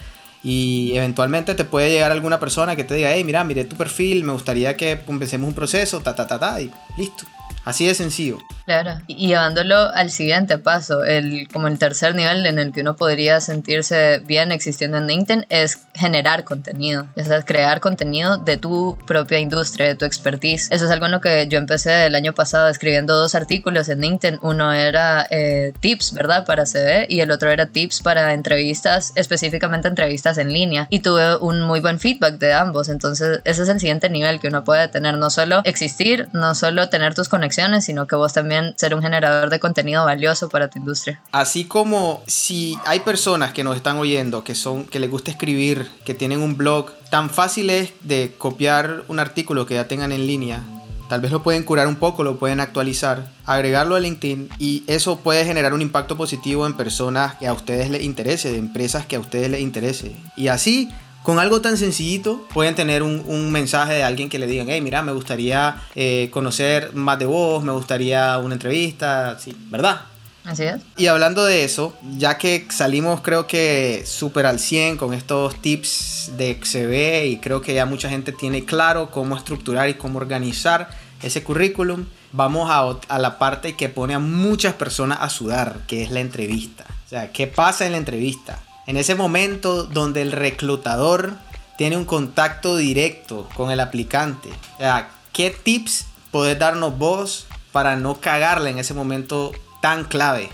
[SPEAKER 3] y eventualmente te puede llegar alguna persona que te diga, hey, mira, mire tu perfil, me gustaría que empecemos un proceso, ta, ta, ta, ta, y listo. Así de sencillo.
[SPEAKER 4] Claro, y llevándolo al siguiente paso, el, como el tercer nivel en el que uno podría sentirse bien existiendo en LinkedIn es generar contenido, es crear contenido de tu propia industria, de tu expertise. Eso es algo en lo que yo empecé el año pasado escribiendo dos artículos en LinkedIn. Uno era eh, tips, ¿verdad? Para CV y el otro era tips para entrevistas, específicamente entrevistas en línea. Y tuve un muy buen feedback de ambos. Entonces, ese es el siguiente nivel que uno puede tener, no solo existir, no solo tener tus conexiones, sino que vos también ser un generador de contenido valioso para tu industria.
[SPEAKER 3] Así como si hay personas que nos están oyendo, que son que les gusta escribir, que tienen un blog, tan fácil es de copiar un artículo que ya tengan en línea. Tal vez lo pueden curar un poco, lo pueden actualizar, agregarlo a LinkedIn y eso puede generar un impacto positivo en personas que a ustedes les interese, de empresas que a ustedes les interese. Y así con algo tan sencillito pueden tener un, mensaje de alguien que le digan, hey, mira, me gustaría eh, conocer más de vos, me gustaría una entrevista, sí, ¿verdad?
[SPEAKER 4] Así es.
[SPEAKER 3] Y hablando de eso, ya que salimos creo que súper al 100 con estos tips de CV y creo que ya mucha gente tiene claro cómo estructurar y cómo organizar ese currículum, vamos a, a la parte que pone a muchas personas a sudar, que es la entrevista. O sea, ¿qué pasa en la entrevista? En ese momento donde el reclutador tiene un contacto directo con el aplicante. O sea, ¿qué tips podés darnos vos para no cagarle en ese momento tan clave?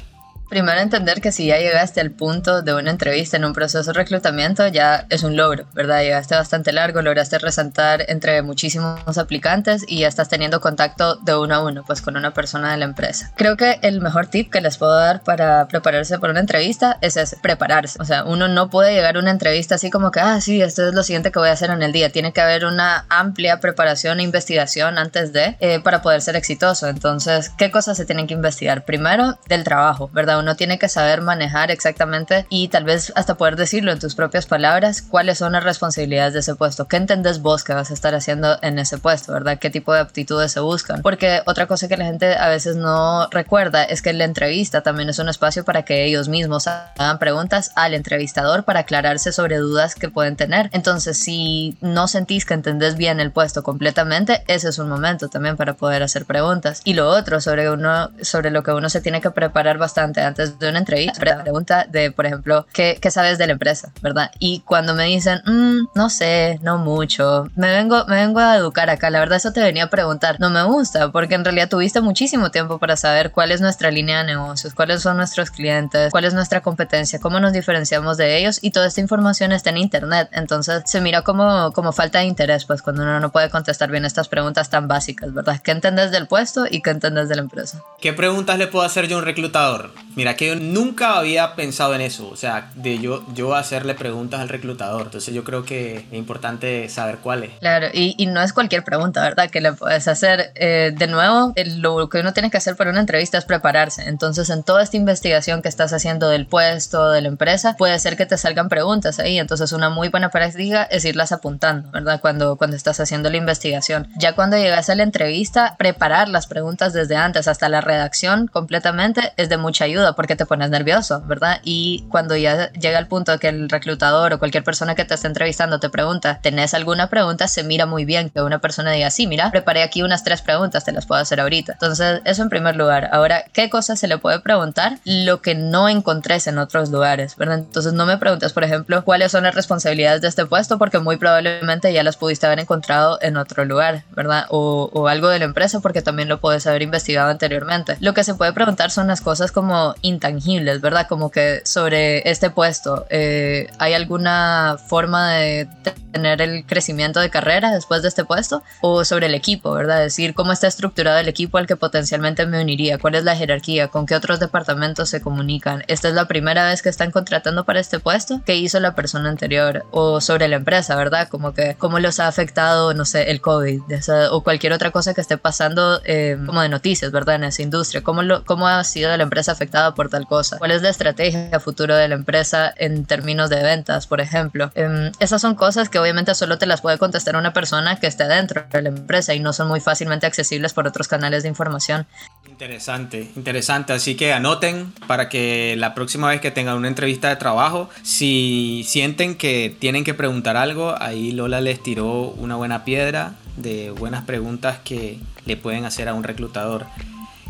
[SPEAKER 4] Primero entender que si ya llegaste al punto de una entrevista en un proceso de reclutamiento ya es un logro, ¿verdad? Llegaste bastante largo, lograste resaltar entre muchísimos aplicantes y ya estás teniendo contacto de uno a uno, pues con una persona de la empresa. Creo que el mejor tip que les puedo dar para prepararse para una entrevista es prepararse. O sea, uno no puede llegar a una entrevista así como que, ah, sí, esto es lo siguiente que voy a hacer en el día. Tiene que haber una amplia preparación e investigación antes de, eh, para poder ser exitoso. Entonces, ¿qué cosas se tienen que investigar? Primero, del trabajo, ¿verdad? Uno tiene que saber manejar exactamente y tal vez hasta poder decirlo en tus propias palabras, cuáles son las responsabilidades de ese puesto, qué entendés vos que vas a estar haciendo en ese puesto, ¿verdad? ¿Qué tipo de aptitudes se buscan? Porque otra cosa que la gente a veces no recuerda es que la entrevista también es un espacio para que ellos mismos hagan preguntas al entrevistador para aclararse sobre dudas que pueden tener. Entonces, si no sentís que entendés bien el puesto completamente, ese es un momento también para poder hacer preguntas. Y lo otro sobre uno sobre lo que uno se tiene que preparar bastante antes de una entrevista, la pregunta de, por ejemplo, ¿qué, ¿qué, sabes de la empresa? ¿Verdad? Y cuando me dicen, mm, no sé, no mucho, me vengo, me vengo a educar acá, la verdad eso te venía a preguntar, no me gusta, porque en realidad tuviste muchísimo tiempo para saber cuál es nuestra línea de negocios, cuáles son nuestros clientes, cuál es nuestra competencia, cómo nos diferenciamos de ellos y toda esta información está en internet, entonces se mira como, como falta de interés, pues cuando uno no puede contestar bien estas preguntas tan básicas, ¿verdad? ¿Qué entendés del puesto y qué entendés de la empresa?
[SPEAKER 3] ¿Qué preguntas le puedo hacer yo a un reclutador? Mira, que yo nunca había pensado en eso, o sea, de yo, yo hacerle preguntas al reclutador. Entonces yo creo que es importante saber cuáles.
[SPEAKER 4] Claro, y, y, no es cualquier pregunta, ¿verdad? Que le puedes hacer. Eh, de nuevo, lo que uno tiene que hacer para una entrevista es prepararse. Entonces, en toda esta investigación que estás haciendo del puesto, de la empresa, puede ser que te salgan preguntas ahí. Entonces, una muy buena práctica es irlas apuntando, ¿verdad? Cuando, cuando estás haciendo la investigación. Ya cuando llegas a la entrevista, preparar las preguntas desde antes hasta la redacción completamente es de mucha ayuda porque te pones nervioso, ¿verdad? Y cuando ya llega el punto que el reclutador o cualquier persona que te esté entrevistando te pregunta, ¿tenés alguna pregunta? Se mira muy bien que una persona diga, sí, mira, preparé aquí unas tres preguntas, te las puedo hacer ahorita. Entonces, eso en primer lugar. Ahora, ¿qué cosas se le puede preguntar? Lo que no encontres en otros lugares, ¿verdad? Entonces, no me preguntes, por ejemplo, cuáles son las responsabilidades de este puesto, porque muy probablemente ya las pudiste haber encontrado en otro lugar, ¿verdad? O, o algo de la empresa, porque también lo puedes haber investigado anteriormente. Lo que se puede preguntar son las cosas como intangibles, ¿verdad? Como que sobre este puesto, eh, ¿hay alguna forma de tener el crecimiento de carrera después de este puesto? O sobre el equipo, ¿verdad? Decir cómo está estructurado el equipo al que potencialmente me uniría, cuál es la jerarquía, con qué otros departamentos se comunican. Esta es la primera vez que están contratando para este puesto, ¿qué hizo la persona anterior? O sobre la empresa, ¿verdad? Como que cómo los ha afectado, no sé, el COVID o cualquier otra cosa que esté pasando eh, como de noticias, ¿verdad? En esa industria, ¿Cómo, lo, cómo ha sido la empresa afectada por tal cosa, cuál es la estrategia futuro de la empresa en términos de ventas, por ejemplo. Em, esas son cosas que obviamente solo te las puede contestar una persona que esté dentro de la empresa y no son muy fácilmente accesibles por otros canales de información.
[SPEAKER 3] Interesante, interesante. Así que anoten para que la próxima vez que tengan una entrevista de trabajo, si sienten que tienen que preguntar algo, ahí Lola les tiró una buena piedra de buenas preguntas que le pueden hacer a un reclutador.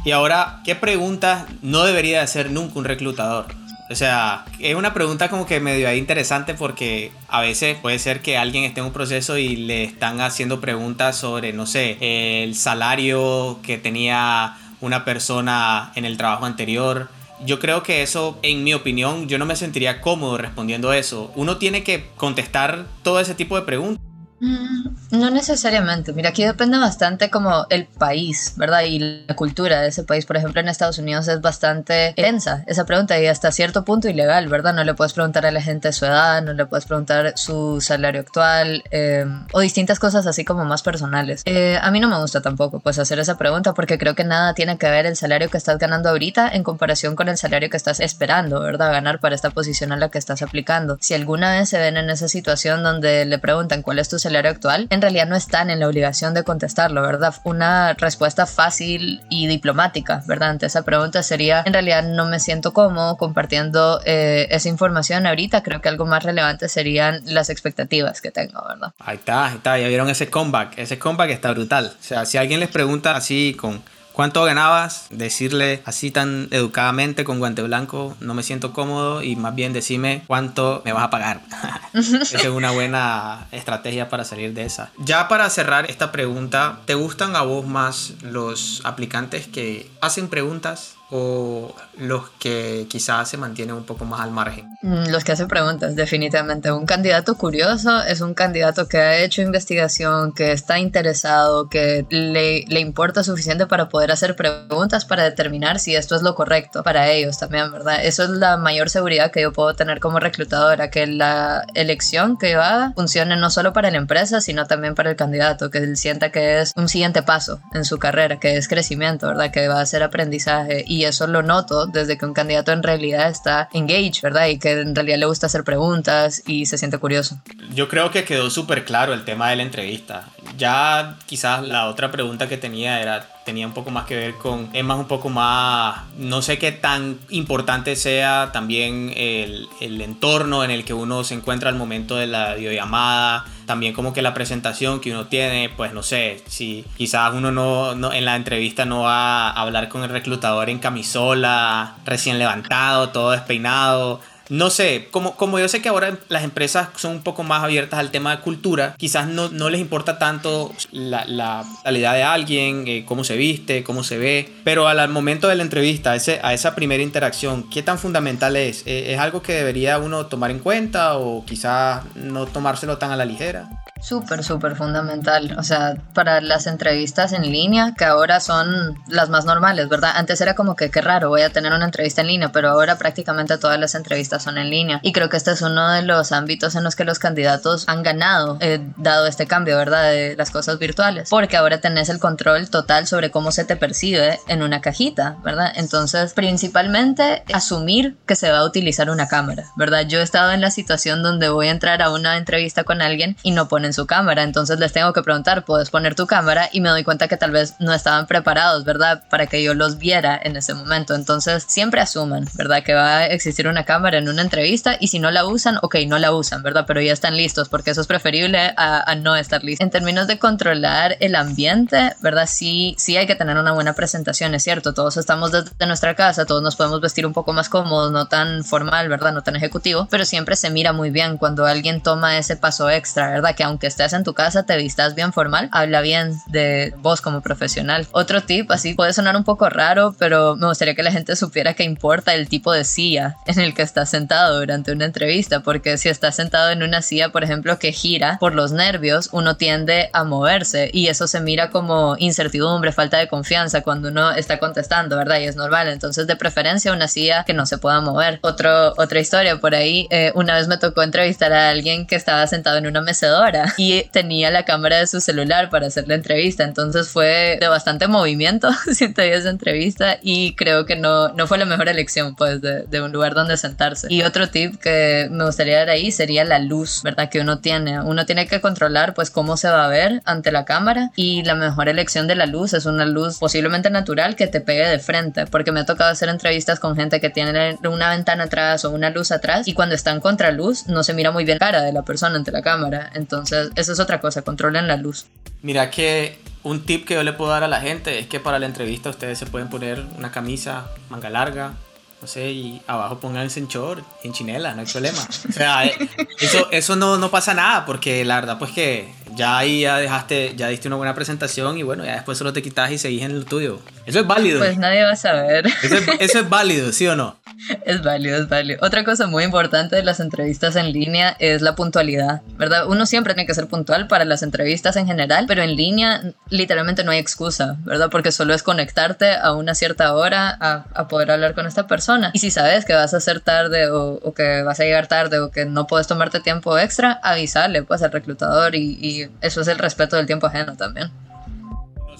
[SPEAKER 3] Y ahora, ¿qué preguntas no debería hacer nunca un reclutador? O sea, es una pregunta como que medio ahí interesante porque a veces puede ser que alguien esté en un proceso y le están haciendo preguntas sobre, no sé, el salario que tenía una persona en el trabajo anterior. Yo creo que eso, en mi opinión, yo no me sentiría cómodo respondiendo eso. Uno tiene que contestar todo ese tipo de preguntas.
[SPEAKER 4] Mm, no necesariamente. Mira, aquí depende bastante como el país, ¿verdad? Y la cultura de ese país. Por ejemplo, en Estados Unidos es bastante tensa esa pregunta y hasta cierto punto ilegal, ¿verdad? No le puedes preguntar a la gente su edad, no le puedes preguntar su salario actual eh, o distintas cosas así como más personales. Eh, a mí no me gusta tampoco pues hacer esa pregunta porque creo que nada tiene que ver el salario que estás ganando ahorita en comparación con el salario que estás esperando, ¿verdad? Ganar para esta posición a la que estás aplicando. Si alguna vez se ven en esa situación donde le preguntan cuál es tu salario actual, en realidad no están en la obligación de contestarlo, ¿verdad? Una respuesta fácil y diplomática, ¿verdad? Ante esa pregunta sería, en realidad no me siento cómodo compartiendo eh, esa información ahorita, creo que algo más relevante serían las expectativas que tengo, ¿verdad?
[SPEAKER 3] Ahí está, ahí está, ya vieron ese comeback, ese comeback está brutal. O sea, si alguien les pregunta así con ¿Cuánto ganabas? Decirle así tan educadamente con guante blanco, no me siento cómodo y más bien decime cuánto me vas a pagar. es una buena estrategia para salir de esa. Ya para cerrar esta pregunta, ¿te gustan a vos más los aplicantes que hacen preguntas o los que quizás se mantienen un poco más al margen?
[SPEAKER 4] Mm, los que hacen preguntas, definitivamente. Un candidato curioso es un candidato que ha hecho investigación, que está interesado, que le, le, importa suficiente para poder hacer preguntas para determinar si esto es lo correcto para ellos también, ¿verdad? Eso es la mayor seguridad que yo puedo tener como reclutadora, que la elección que yo haga funcione no solo para la empresa, sino también para el candidato, que él sienta que es un siguiente paso en su carrera, que es crecimiento, ¿verdad? Que va a ser aprendizaje y eso lo noto desde que un candidato en realidad está engaged, ¿verdad? Y que en realidad le gusta hacer preguntas y se siente curioso.
[SPEAKER 3] Yo creo que quedó súper claro el tema de la entrevista. Ya quizás la otra pregunta que tenía era tenía un poco más que ver con temas un poco más, no sé qué tan importante sea también el, el, entorno en el que uno se encuentra al momento de la videollamada, también como que la presentación que uno tiene, pues no sé, si quizás uno no, no en la entrevista no va a hablar con el reclutador en camisola, recién levantado, todo despeinado, no sé, como, como yo sé que ahora las empresas son un poco más abiertas al tema de cultura, quizás no, no les importa tanto la, la calidad de alguien, eh, cómo se viste, cómo se ve, pero al momento de la entrevista, ese, a esa primera interacción, ¿qué tan fundamental es? Eh, ¿Es algo que debería uno tomar en cuenta o quizás no tomárselo tan a la ligera?
[SPEAKER 4] Súper, súper fundamental. O sea, para las entrevistas en línea, que ahora son las más normales, ¿verdad? Antes era como que qué raro, voy a tener una entrevista en línea, pero ahora prácticamente todas las entrevistas son en línea. Y creo que este es uno de los ámbitos en los que los candidatos han ganado, eh, dado este cambio, ¿verdad? De las cosas virtuales. Porque ahora tenés el control total sobre cómo se te percibe en una cajita, ¿verdad? Entonces, principalmente asumir que se va a utilizar una cámara, ¿verdad? Yo he estado en la situación donde voy a entrar a una entrevista con alguien y no ponen su cámara. Entonces les tengo que preguntar, ¿puedes poner tu cámara? Y me doy cuenta que tal vez no estaban preparados, ¿verdad? Para que yo los viera en ese momento. Entonces siempre asuman, ¿verdad? Que va a existir una cámara en una entrevista y si no la usan, ok, no la usan, ¿verdad? Pero ya están listos porque eso es preferible a, no estar listos. En términos de controlar el ambiente, ¿verdad? Sí, sí hay que tener una buena presentación, es cierto. Todos estamos desde nuestra casa, todos nos podemos vestir un poco más cómodos, no tan formal, ¿verdad? No tan ejecutivo, pero siempre se mira muy bien cuando alguien toma ese paso extra, ¿verdad? Que aunque aunque estés en tu casa, te vistas bien formal, habla bien de vos como profesional. Otro tip, así puede sonar un poco raro, pero me gustaría que la gente supiera que importa el tipo de silla en el que estás sentado durante una entrevista, porque si estás sentado en una silla, por ejemplo, que gira por los nervios, uno tiende a moverse y eso se mira como incertidumbre, falta de confianza cuando uno está contestando, ¿verdad? Y es normal. Entonces, de preferencia, una silla que no se pueda mover. Otro, otra historia por ahí, eh, una vez me tocó entrevistar a alguien que estaba sentado en una mecedora y tenía la cámara de su celular para hacer la entrevista. Entonces, fue de bastante movimiento, siento esa entrevista y creo que no, no fue la mejor elección, pues, de, un lugar donde sentarse. Y otro tip que me gustaría dar ahí sería la luz, ¿verdad? Que uno tiene. Uno tiene que controlar, pues, cómo se va a ver ante la cámara y la mejor elección de la luz es una luz posiblemente natural que te pegue de frente, porque me ha tocado hacer entrevistas con gente que tiene una ventana atrás o una luz atrás y cuando está en contraluz no se mira muy bien la cara de la persona ante la cámara. Entonces, eso es otra cosa, controlen la luz.
[SPEAKER 3] Mira que un tip que yo le puedo dar a la gente es que para la entrevista ustedes se pueden poner una camisa manga larga, no sé, y abajo pónganse en short, en chinela, no hay problema. O sea, eh, eso, eso no, no pasa nada, porque la verdad, pues que ya ahí ya dejaste, ya diste una buena presentación y bueno, ya después solo te quitas y seguís en lo tuyo. Eso es válido.
[SPEAKER 4] Pues nadie va a saber.
[SPEAKER 3] Eso es, eso es válido, ¿sí o no?
[SPEAKER 4] Es válido, es válido. Otra cosa muy importante de las entrevistas en línea es la puntualidad, ¿verdad? Uno siempre tiene que ser puntual para las entrevistas en general, pero en línea literalmente no hay excusa, ¿verdad? Porque solo es conectarte a una cierta hora a, a poder hablar con esta persona. Y si sabes que vas a hacer tarde o, o, que vas a llegar tarde o que no puedes tomarte tiempo extra, avisarle pues al reclutador y, y eso es el respeto del tiempo ajeno también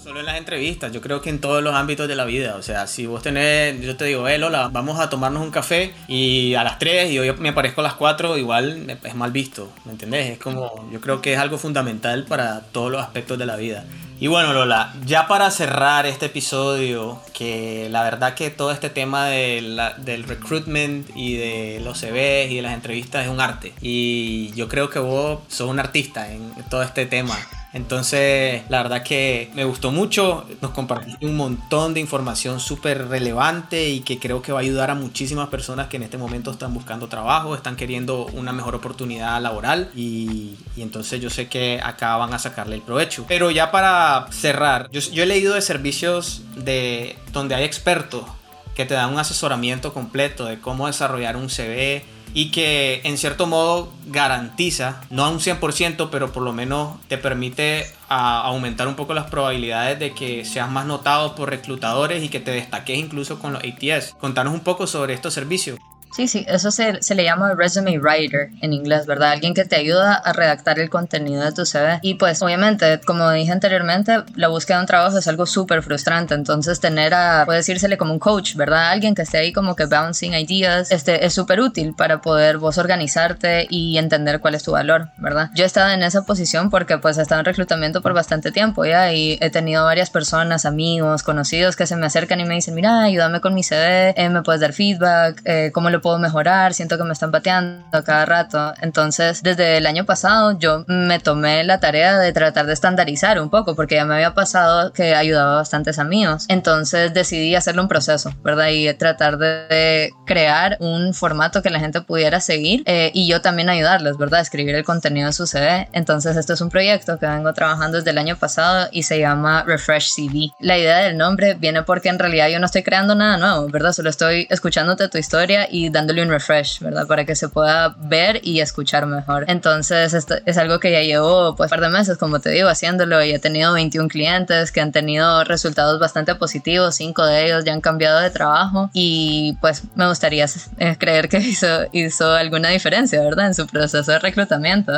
[SPEAKER 3] solo en las entrevistas, yo creo que en todos los ámbitos de la vida. O sea, si vos tenés, yo te digo, eh, Lola, vamos a tomarnos un café y a las 3 y hoy me aparezco a las 4, igual es mal visto, ¿me entendés? Es como, yo creo que es algo fundamental para todos los aspectos de la vida. Y bueno, Lola, ya para cerrar este episodio, que la verdad que todo este tema de la, del recruitment y de los CVs y de las entrevistas es un arte. Y yo creo que vos sos un artista en todo este tema. Entonces, la verdad que me gustó mucho. Nos compartiste un montón de información súper relevante y que creo que va a ayudar a muchísimas personas que en este momento están buscando trabajo, están queriendo una mejor oportunidad laboral y, entonces yo sé que acá van a sacarle el provecho. Pero ya para cerrar, yo, yo he leído de servicios de donde hay expertos que te dan un asesoramiento completo de cómo desarrollar un CV, y que en cierto modo garantiza, no a un 100%, pero por lo menos te permite aumentar un poco las probabilidades de que seas más notado por reclutadores y que te destaques incluso con los ATS. Contanos un poco sobre estos servicios.
[SPEAKER 4] Sí, sí, eso se, se, le llama resume writer en inglés, ¿verdad? Alguien que te ayuda a redactar el contenido de tu CV. Y pues obviamente, como dije anteriormente, la búsqueda de un trabajo es algo súper frustrante, entonces tener a, puede decírsele como un coach, ¿verdad? Alguien que esté ahí como que bouncing ideas, este, es súper útil para poder vos organizarte y entender cuál es tu valor, ¿verdad? Yo he estado en esa posición porque pues he estado en reclutamiento por bastante tiempo ya y he tenido varias personas, amigos, conocidos que se me acercan y me dicen, mira, ayúdame con mi CV, eh, me puedes dar feedback, eh, cómo lo puedo mejorar, siento que me están pateando cada rato. Entonces, desde el año pasado yo me tomé la tarea de tratar de estandarizar un poco, porque ya me había pasado que ayudaba a bastantes amigos. Entonces decidí hacerle un proceso, ¿verdad? Y tratar de crear un formato que la gente pudiera seguir eh, y yo también ayudarles, ¿verdad? escribir el contenido de su CV. Entonces, esto es un proyecto que vengo trabajando desde el año pasado y se llama Refresh CV. La idea del nombre viene porque en realidad yo no estoy creando nada nuevo, ¿verdad? Solo estoy escuchándote tu historia y dándole un refresh, ¿verdad? Para que se pueda ver y escuchar mejor. Entonces, esto es algo que ya llevo pues un par de meses, como te digo, haciéndolo y he tenido 21 clientes que han tenido resultados bastante positivos, cinco de ellos ya han cambiado de trabajo y pues me gustaría eh, creer que hizo, hizo alguna diferencia, ¿verdad? En su proceso de reclutamiento.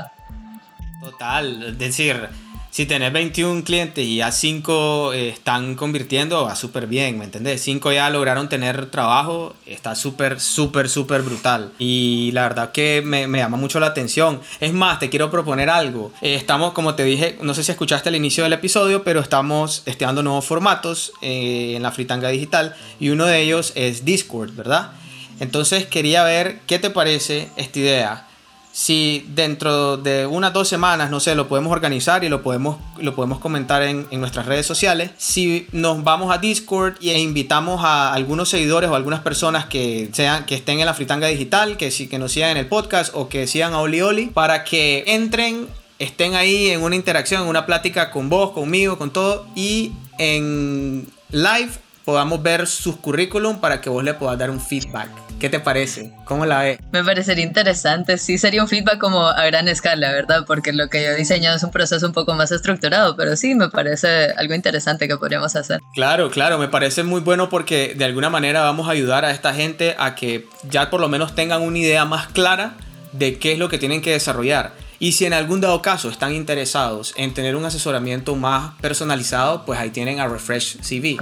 [SPEAKER 3] Total, es decir, si tenés 21 clientes y ya 5 eh, están convirtiendo, va súper bien, ¿me entendés? 5 ya lograron tener trabajo, está súper, súper, súper brutal. Y la verdad que me, me, llama mucho la atención. Es más, te quiero proponer algo. Eh, estamos, como te dije, no sé si escuchaste el inicio del episodio, pero estamos testeando nuevos formatos eh, en la Fritanga Digital y uno de ellos es Discord, ¿verdad? Entonces quería ver qué te parece esta idea si dentro de unas dos semanas, no sé, lo podemos organizar y lo podemos, lo podemos comentar en, nuestras redes sociales, si nos vamos a Discord e invitamos a algunos seguidores o algunas personas que, sean, que estén en la fritanga digital, que, que nos sigan en el podcast o que sigan a Oli Oli, para que entren estén ahí en una interacción, en una plática con vos, conmigo, con todo, y en live podamos ver sus currículum para que vos le puedas dar un feedback. ¿Qué te parece? ¿Cómo la ves?
[SPEAKER 4] Me parecería interesante. Sí, sería un feedback como a gran escala, ¿verdad? Porque lo que yo he diseñado es un proceso un poco más estructurado, pero sí, me parece algo interesante que podríamos hacer.
[SPEAKER 3] Claro, claro, me parece muy bueno porque de alguna manera vamos a ayudar a esta gente a que ya por lo menos tengan una idea más clara de qué es lo que tienen que desarrollar. Y si en algún dado caso están interesados en tener un asesoramiento más personalizado, pues ahí tienen a Refresh CV.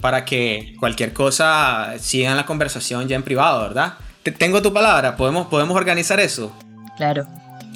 [SPEAKER 3] Para que cualquier cosa sigan la conversación ya en privado, ¿verdad? tengo tu palabra, ¿Podemos, podemos organizar eso.
[SPEAKER 4] Claro.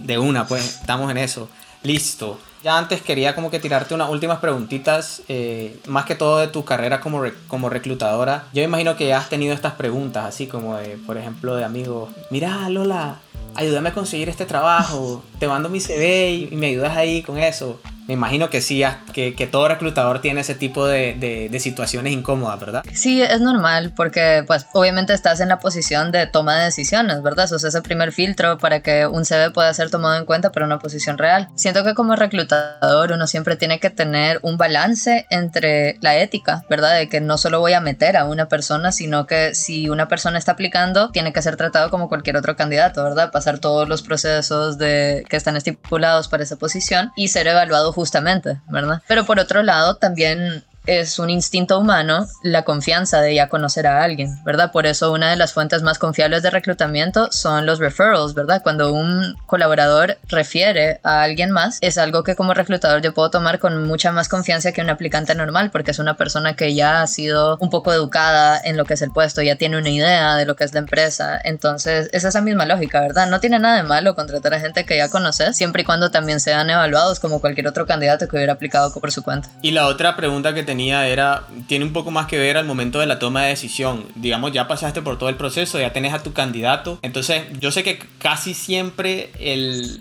[SPEAKER 3] De una, pues estamos en eso. Listo. Ya antes quería como que tirarte unas últimas preguntitas, eh, más que todo de tu carrera como, como reclutadora. Yo imagino que ya has tenido estas preguntas, así como de, por ejemplo, de amigos, mira Lola, ayúdame a conseguir este trabajo, te mando mi CV y, me ayudas ahí con eso. Me imagino que sí, que, que todo reclutador tiene ese tipo de, de, de, situaciones incómodas, ¿verdad?
[SPEAKER 4] Sí, es normal porque pues obviamente estás en la posición de toma de decisiones, ¿verdad? Eso es ese primer filtro para que un CV pueda ser tomado en cuenta para una posición real. Siento que como reclutador uno siempre tiene que tener un balance entre la ética, ¿verdad? De que no solo voy a meter a una persona, sino que si una persona está aplicando, tiene que ser tratado como cualquier otro candidato, ¿verdad? Pasar todos los procesos de, que están estipulados para esa posición y ser evaluado justamente, ¿verdad? Pero por otro lado, también es un instinto humano la confianza de ya conocer a alguien, ¿verdad? Por eso una de las fuentes más confiables de reclutamiento son los referrals, ¿verdad? Cuando un colaborador refiere a alguien más, es algo que como reclutador yo puedo tomar con mucha más confianza que un aplicante normal, porque es una persona que ya ha sido un poco educada en lo que es el puesto, ya tiene una idea de lo que es la empresa, entonces es esa misma lógica, ¿verdad? No tiene nada de malo contratar a gente que ya conoces, siempre y cuando también sean evaluados como cualquier otro candidato que hubiera aplicado por su cuenta.
[SPEAKER 3] Y la otra pregunta que tenía era, tiene un poco más que ver al momento de la toma de decisión. Digamos, ya pasaste por todo el proceso, ya tenés a tu candidato. Entonces, yo sé que casi siempre el,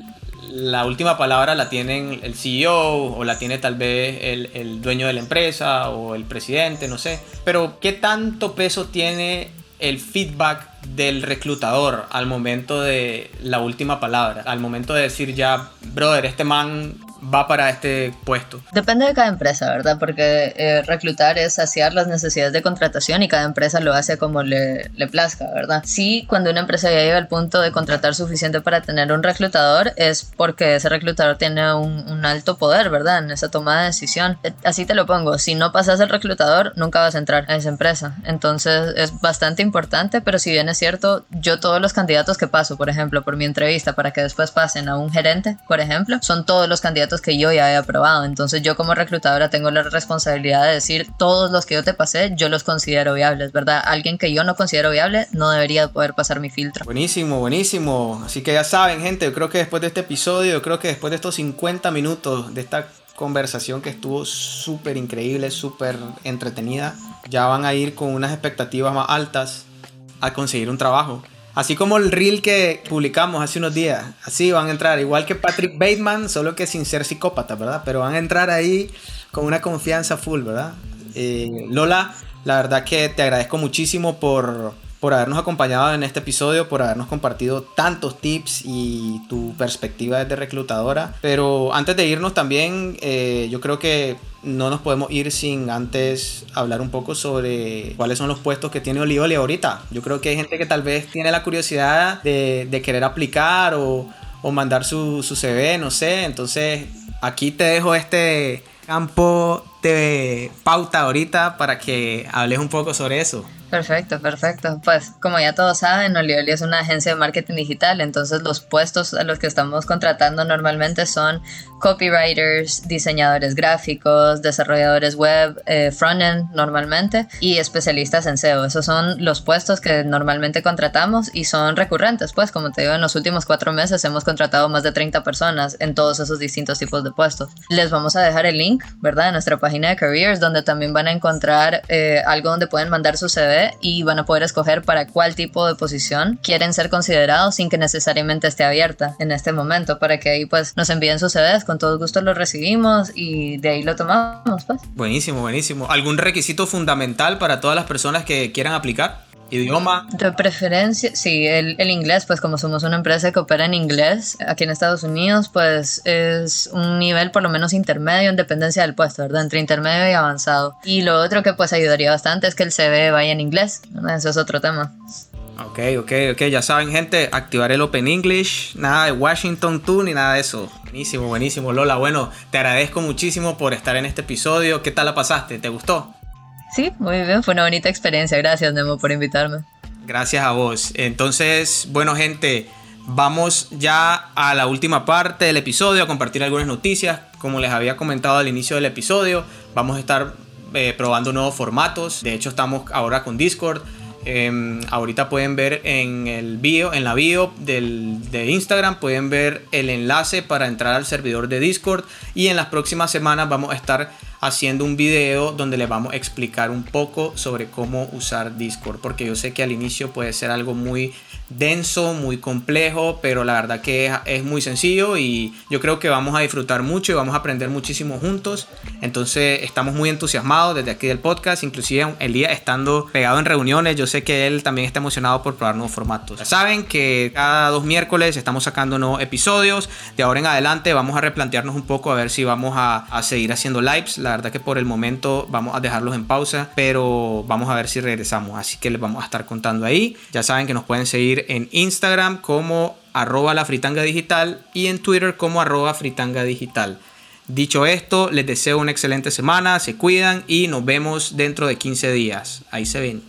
[SPEAKER 3] la última palabra la tienen el CEO o la tiene tal vez el, el, dueño de la empresa o el presidente, no sé. Pero, ¿qué tanto peso tiene el feedback del reclutador al momento de la última palabra? Al momento de decir ya, brother, este man va para este puesto?
[SPEAKER 4] Depende de cada empresa, ¿verdad? Porque eh, reclutar es saciar las necesidades de contratación y cada empresa lo hace como le, le plazca, ¿verdad? Sí, cuando una empresa ya llega al punto de contratar suficiente para tener un reclutador es porque ese reclutador tiene un, un alto poder, ¿verdad? En esa toma de decisión. Eh, así te lo pongo, si no pasas el reclutador, nunca vas a entrar a esa empresa. Entonces es bastante importante, pero si bien es cierto, yo todos los candidatos que paso, por ejemplo, por mi entrevista para que después pasen a un gerente, por ejemplo, son todos los candidatos que yo ya he aprobado. Entonces yo como reclutadora tengo la responsabilidad de decir todos los que yo te pasé, yo los considero viables, ¿verdad? Alguien que yo no considero viable no debería poder pasar mi filtro.
[SPEAKER 3] Buenísimo, buenísimo. Así que ya saben, gente, yo creo que después de este episodio, yo creo que después de estos 50 minutos de esta conversación que estuvo súper increíble, súper entretenida, ya van a ir con unas expectativas más altas a conseguir un trabajo. Así como el reel que publicamos hace unos días. Así van a entrar, igual que Patrick Bateman, solo que sin ser psicópata, ¿verdad? Pero van a entrar ahí con una confianza full, ¿verdad? Eh, Lola, la verdad que te agradezco muchísimo por por habernos acompañado en este episodio, por habernos compartido tantos tips y tu perspectiva de reclutadora. Pero antes de irnos también, eh, yo creo que no nos podemos ir sin antes hablar un poco sobre cuáles son los puestos que tiene Oli ahorita. Yo creo que hay gente que tal vez tiene la curiosidad de, querer aplicar o, o mandar su, su CV, no sé. Entonces, aquí te dejo este campo de pauta ahorita para que hables un poco sobre eso.
[SPEAKER 4] Perfecto, perfecto. Pues como ya todos saben, Olioli es una agencia de marketing digital, entonces los puestos a los que estamos contratando normalmente son copywriters, diseñadores gráficos, desarrolladores web, eh, frontend normalmente y especialistas en SEO. Esos son los puestos que normalmente contratamos y son recurrentes. Pues como te digo, en los últimos cuatro meses hemos contratado más de 30 personas en todos esos distintos tipos de puestos. Les vamos a dejar el link, ¿verdad? En nuestra página de careers, donde también van a encontrar eh, algo donde pueden mandar su CV y van a poder escoger para cuál tipo de posición quieren ser considerados sin que necesariamente esté abierta en este momento para que ahí pues nos envíen sus CVs, con todo gusto los recibimos y de ahí lo tomamos pues.
[SPEAKER 3] Buenísimo, buenísimo. ¿Algún requisito fundamental para todas las personas que quieran aplicar? Idioma.
[SPEAKER 4] De preferencia, sí, el, el, inglés, pues como somos una empresa que opera en inglés aquí en Estados Unidos, pues es un nivel por lo menos intermedio en dependencia del puesto, ¿verdad? Entre intermedio y avanzado. Y lo otro que pues ayudaría bastante es que el CV vaya en inglés, eso es otro tema.
[SPEAKER 3] Ok, ok, ok, ya saben gente, activar el Open English, nada de Washington Tour ni nada de eso. Buenísimo, buenísimo, Lola. Bueno, te agradezco muchísimo por estar en este episodio. ¿Qué tal la pasaste? ¿Te gustó?
[SPEAKER 4] Sí, muy bien, fue una bonita experiencia. Gracias, Nemo, por invitarme.
[SPEAKER 3] Gracias a vos. Entonces, bueno, gente, vamos ya a la última parte del episodio, a compartir algunas noticias. Como les había comentado al inicio del episodio, vamos a estar eh, probando nuevos formatos. De hecho, estamos ahora con Discord. Em, ahorita pueden ver en el bio, en la bio del, de Instagram, pueden ver el enlace para entrar al servidor de Discord. Y en las próximas semanas vamos a estar haciendo un video donde les vamos a explicar un poco sobre cómo usar Discord. Porque yo sé que al inicio puede ser algo muy denso, muy complejo, pero la verdad que es, muy sencillo y yo creo que vamos a disfrutar mucho y vamos a aprender muchísimo juntos. Entonces estamos muy entusiasmados desde aquí del podcast, inclusive el día estando pegado en reuniones, yo sé que él también está emocionado por probar nuevos formatos. Ya saben que cada dos miércoles estamos sacando nuevos episodios, de ahora en adelante vamos a replantearnos un poco a ver si vamos a, a seguir haciendo lives, la verdad que por el momento vamos a dejarlos en pausa, pero vamos a ver si regresamos, así que les vamos a estar contando ahí. Ya saben que nos pueden seguir en Instagram como arroba la fritanga digital y en Twitter como arroba fritanga digital. Dicho esto, les deseo una excelente semana, se cuidan y nos vemos dentro de 15 días. Ahí se ven.